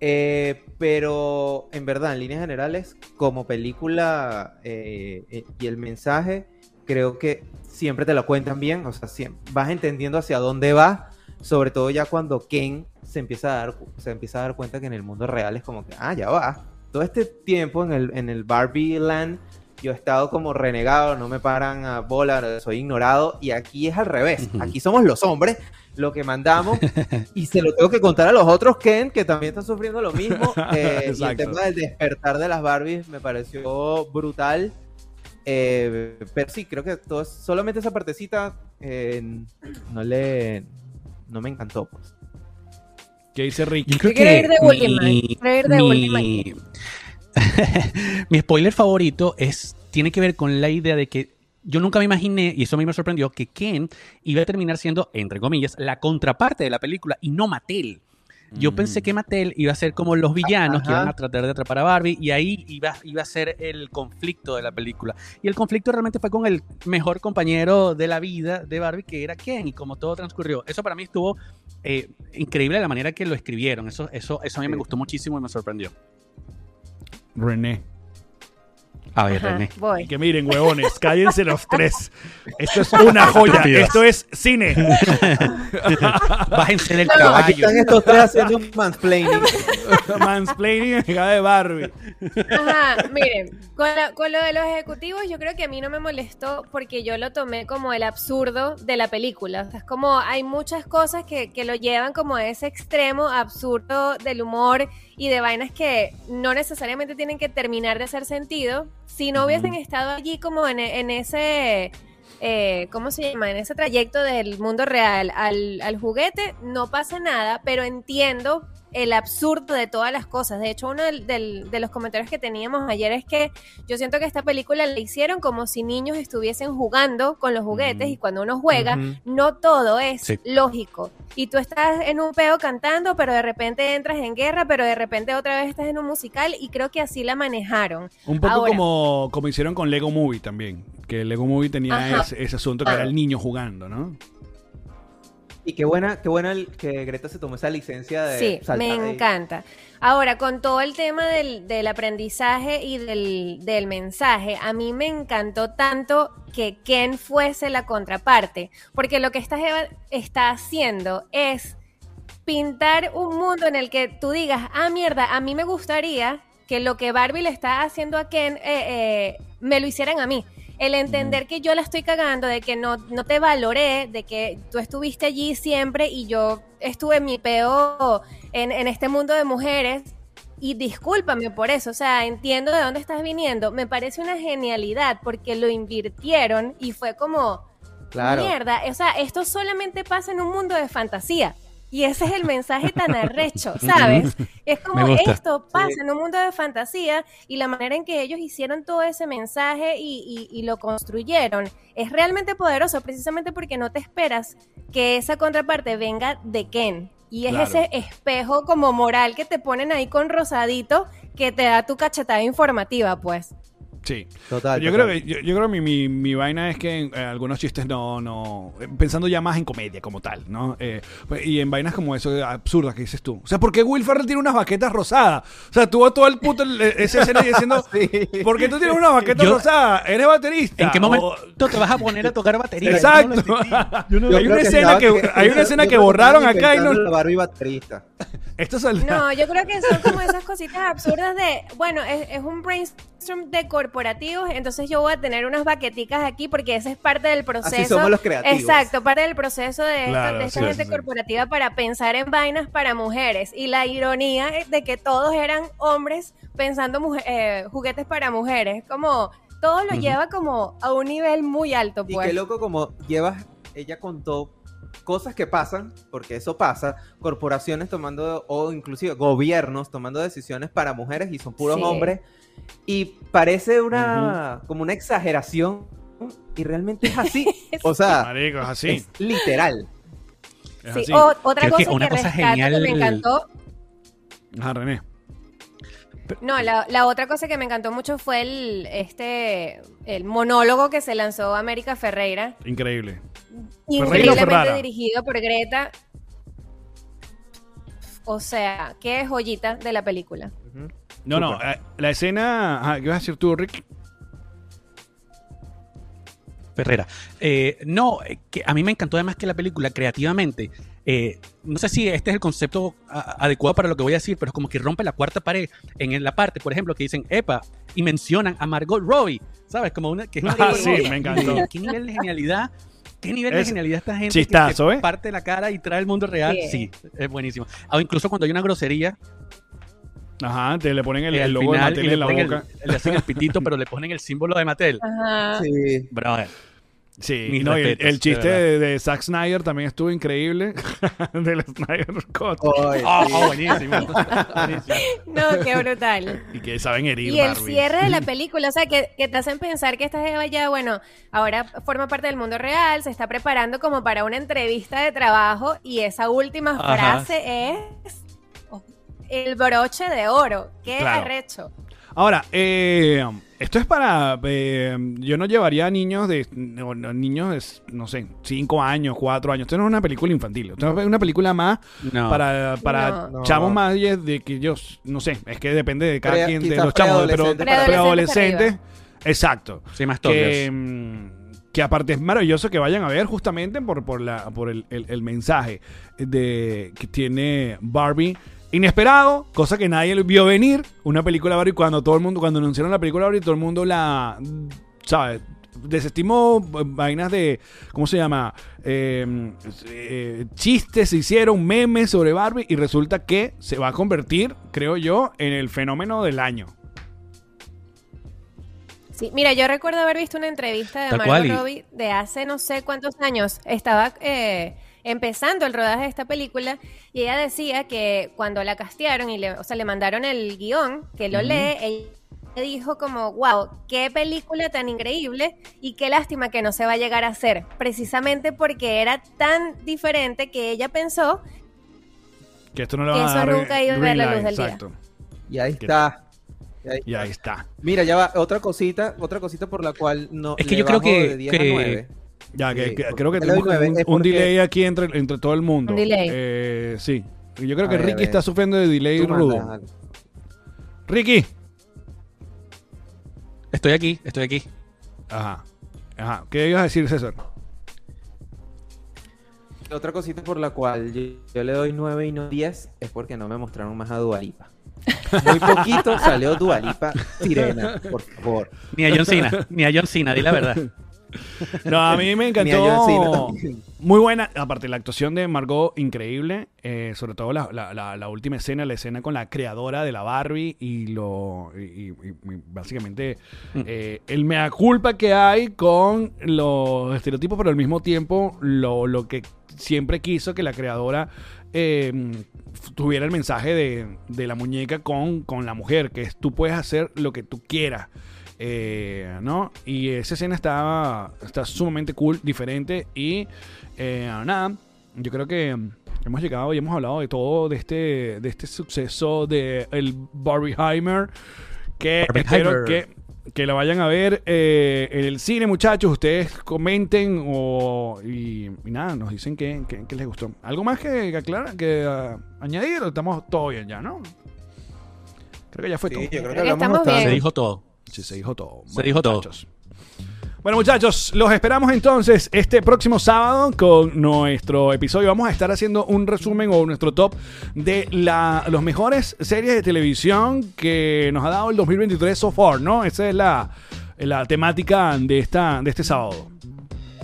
Eh, pero en verdad, en líneas generales, como película eh, eh, y el mensaje, creo que siempre te lo cuentan bien. O sea, siem- vas entendiendo hacia dónde va. Sobre todo ya cuando Ken se empieza a dar, se empieza a dar cuenta que en el mundo real es como que, ah, ya va. Todo este tiempo en el, en el Barbie Land yo he estado como renegado, no me paran a bola, soy ignorado. Y aquí es al revés. Ujú. Aquí somos los hombres lo que mandamos y se lo tengo que contar a los otros Ken que también están sufriendo lo mismo. Eh, y el tema del despertar de las Barbies me pareció brutal. Eh, pero sí, creo que todo solamente esa partecita eh, no le no me encantó. Pues. ¿Qué dice Ricky? Yo creo que ir de mi, mi spoiler favorito es tiene que ver con la idea de que yo nunca me imaginé, y eso a mí me sorprendió, que Ken iba a terminar siendo, entre comillas, la contraparte de la película y no Mattel. Yo Mm. pensé que Mattel iba a ser como los villanos que iban a tratar de atrapar a Barbie y ahí iba, iba a ser el conflicto de la película. Y el conflicto realmente fue con el mejor compañero de la vida de Barbie, que era Ken, y como todo transcurrió. Eso para mí estuvo eh, increíble la manera que lo escribieron. Eso, eso, eso a mí me gustó muchísimo y me sorprendió. René. A ver, Ajá, René. voy. Que miren, huevones, cállense los tres. Esto es una joya. Esto es cine. Bájense del Aquí caballo. están estos tres haciendo mansplaining. Mansplaining de Barbie. Ajá, miren, con, la- con lo de los ejecutivos, yo creo que a mí no me molestó porque yo lo tomé como el absurdo de la película. O sea, es como hay muchas cosas que, que lo llevan como a ese extremo absurdo del humor y de vainas que no necesariamente tienen que terminar de hacer sentido. Si no hubiesen estado allí como en, en ese... eh, ¿Cómo se llama? En ese trayecto del mundo real al, al juguete, no pasa nada, pero entiendo el absurdo de todas las cosas. De hecho, uno del- del- de los comentarios que teníamos ayer es que yo siento que esta película la hicieron como si niños estuviesen jugando con los juguetes Mm. y cuando uno juega, no todo es Sí. lógico. Y tú estás en un peo cantando, pero de repente entras en guerra, pero de repente otra vez estás en un musical y creo que así la manejaron. Un poco Ahora. como, como hicieron con Lego Movie también. Que Lego Movie tenía ese, ese asunto que era el niño jugando, ¿no? Y qué buena, qué buena el- que Greta se tomó esa licencia de Sí, me encanta. Ahora, con todo el tema del, del aprendizaje y del, del mensaje, a mí me encantó tanto que Ken fuese la contraparte, porque lo que esta Jeva está haciendo es pintar un mundo en el que tú digas, ah, mierda, a mí me gustaría que lo que Barbie le está haciendo a Ken eh, eh, me lo hicieran a mí. El entender que yo la estoy cagando, de que no, no te valoré, de que tú estuviste allí siempre y yo estuve en mi peo en, en este mundo de mujeres. Y discúlpame por eso, o sea, entiendo de dónde estás viniendo. Me parece una genialidad porque lo invirtieron y fue como, Claro. Mierda, o sea, esto solamente pasa en un mundo de fantasía. Y ese es el mensaje tan arrecho, ¿sabes? Es como esto pasa en un mundo de fantasía y la manera en que ellos hicieron todo ese mensaje y, y- y lo construyeron es realmente poderoso, precisamente porque no te esperas que esa contraparte venga de Ken. Y es Claro. ese espejo como moral que te ponen ahí con rosadito que te da tu cachetada informativa, pues. Sí. Total. Yo total. creo que yo, yo creo que mi, mi, mi vaina es que en eh, algunos chistes no, no. Pensando ya más en comedia como tal, ¿no? Eh, y en vainas como eso, absurdas que dices tú. O sea, ¿por qué Will Ferrell tiene unas baquetas rosadas? O sea, tuvo todo el puto. el- esa escena diciendo. Sí. ¿Por qué tú tienes una baqueta Yo- rosada? ¿Eres baterista? ¿En qué O- momento te vas a poner a tocar batería? Exacto. Yo no hay una escena que- hay una escena que borraron acá y no- baterista. Esto salió. No, yo creo que son como esas cositas absurdas de, bueno, es, es un brainstorm de corporativos, entonces yo voy a tener unas baqueticas aquí porque ese es parte del proceso. Así somos los creativos. Exacto, parte del proceso de esta, Claro, de esta sí, gente sí, corporativa para pensar en vainas para mujeres. Y la ironía es de que todos eran hombres pensando eh, juguetes para mujeres. Como todo lo lleva como a un nivel muy alto, Y pues. qué loco como llevas, ella contó cosas que pasan, porque eso pasa, corporaciones tomando, o inclusive gobiernos tomando decisiones para mujeres y son puros Sí. hombres. Y parece una, como una exageración, y realmente es así. o sea, Marico, es así. es literal. Es Sí, así. o- otra Creo cosa que, una cosa genial- que me encantó Ajá, René. No, la, la otra cosa que me encantó mucho fue el, este, el monólogo que se lanzó América Ferreira, Increíble. ¿Ferreira o increíblemente dirigido por Greta. O sea, qué joyita de la película. No, no, eh, la escena. Ajá, ¿Qué vas a decir tú, Rick? Ferrera. Eh, no, eh, que a mí me encantó además que la película creativamente, eh, no sé si este es el concepto a- adecuado para lo que voy a decir, pero es como que rompe la cuarta pared en la parte, por ejemplo, que dicen EPA y mencionan a Margot Robbie, ¿sabes? Como una que es una Ah, sí, me encantó. ¿Qué nivel de genialidad? ¿Qué nivel Es de genialidad esta gente que- chistazo, que ¿eh? parte la cara y trae el mundo real? Sí. Sí, es buenísimo. O incluso cuando hay una grosería, Ajá, te le ponen el, logo final de Mattel en la boca. el- le hacen el pitito, pero le ponen el símbolo de Mattel. Ajá. Sí. Brother. Sí, Mis no, y el, respetos, el chiste de, de Zack Snyder también estuvo increíble. Del Snyder Cut. Ay, Oh, sí. oh, buenísimo. Buenísimo. No, qué brutal. Y que saben herir. Y el Barbie. cierre de la película, o sea, que, que te hacen pensar que esta Eva ya, bueno, ahora forma parte del mundo real, se está preparando como para una entrevista de trabajo y esa última Ajá. frase es el broche de oro. Qué Claro. arrecho. Ahora, eh, esto es para. eh, yo no llevaría a niños de. no, no, niños de, no sé, 5 años, 4 años. Esto no es una película infantil. Esto es una película más No. para, para No. No. chamos más de de que ellos. No sé, es que depende de cada Pre- quien, de los chamos, pero preadolescentes para- preadolescentes. Exacto. Sí, más que, toques. mm, que aparte es maravilloso que vayan a ver justamente por, por, la, por el, el- el mensaje de, que tiene Barbie. Inesperado, cosa que nadie vio venir. Una película Barbie cuando todo el mundo, cuando anunciaron la película Barbie, todo el mundo la, ¿sabes? Desestimó eh, vainas de, ¿cómo se llama? Eh, eh, chistes se hicieron, memes sobre Barbie y resulta que se va a convertir, creo yo, en el fenómeno del año. Sí, mira, yo recuerdo haber visto una entrevista de Margot Robbie de hace no sé cuántos años. Estaba eh, empezando el rodaje de esta película y ella decía que cuando la castearon y le, o sea, le mandaron el guion, que lo lee, ella dijo como, wow, qué película tan increíble y qué lástima que no se va a llegar a hacer, precisamente porque era tan diferente que ella pensó Que esto no le va a dar nunca iba a ver la luz del día. Exacto. Y ahí está. Y ahí- Y ahí está. Mira, ya va, otra cosita, otra cosita por la cual no. Es que le yo creo que- de 10 que- a 9. Ya, que, Sí, que- porque creo que tenemos un, delay aquí entre, entre todo el mundo. Un delay. Eh, sí. Yo creo que ver, Ricky está sufriendo de delay Tú rudo. Ricky. Estoy aquí, estoy aquí. Ajá. Ajá. ¿Qué ibas a decir, César? Otra cosita por la cual yo, yo le doy 9 y no 10 es porque no me mostraron más a Dualipa. Muy poquito salió Dualipa Sirena, por favor. Ni a John Cena, ni a John Cena, di la verdad. No, a mí me John Cena encantó. Muy buena. Aparte, la actuación de Margot, increíble. Eh, sobre todo la, la- la- la última escena, la escena con la creadora de la Barbie y lo. Y, y- y básicamente Mm. eh, el mea culpa que hay con los estereotipos, pero al mismo tiempo lo, lo que siempre quiso que la creadora eh, tuviera el mensaje de, de la muñeca con, con la mujer, que es tú puedes hacer lo que tú quieras. Eh, ¿no? Y esa escena está, está sumamente cool, diferente y eh, nada, yo creo que hemos llegado y hemos hablado de todo de este, de este suceso de el Barbieheimer que espero que que la vayan a ver eh, en el cine, muchachos. Ustedes comenten o, y, y nada, nos dicen que, que- que les gustó. ¿Algo más que, que aclarar, que ah, añadir? ¿O Estamos todo bien ya, ¿no? Creo que ya fue Sí, todo. yo creo que Creo que hablamos estamos bastante. Se dijo todo. Sí, se dijo todo. Se dijo todo. muchachos. Bueno, muchachos, los esperamos entonces este próximo sábado con nuestro episodio. Vamos a estar haciendo un resumen o nuestro top de la, los mejores series de televisión que nos ha dado el 2023 so far, ¿no? Esa es la, la temática de, esta, de este sábado.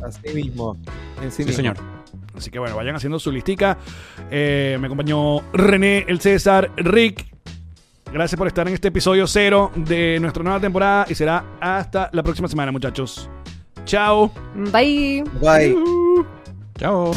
Así mismo. En sí Sí, mismo. señor. Así que bueno, vayan haciendo su listica. Eh, me acompañó René, el César, Rick. Gracias por estar en este episodio cero de nuestra nueva temporada y será hasta la próxima semana, muchachos. Chao. Bye. Bye. Chao.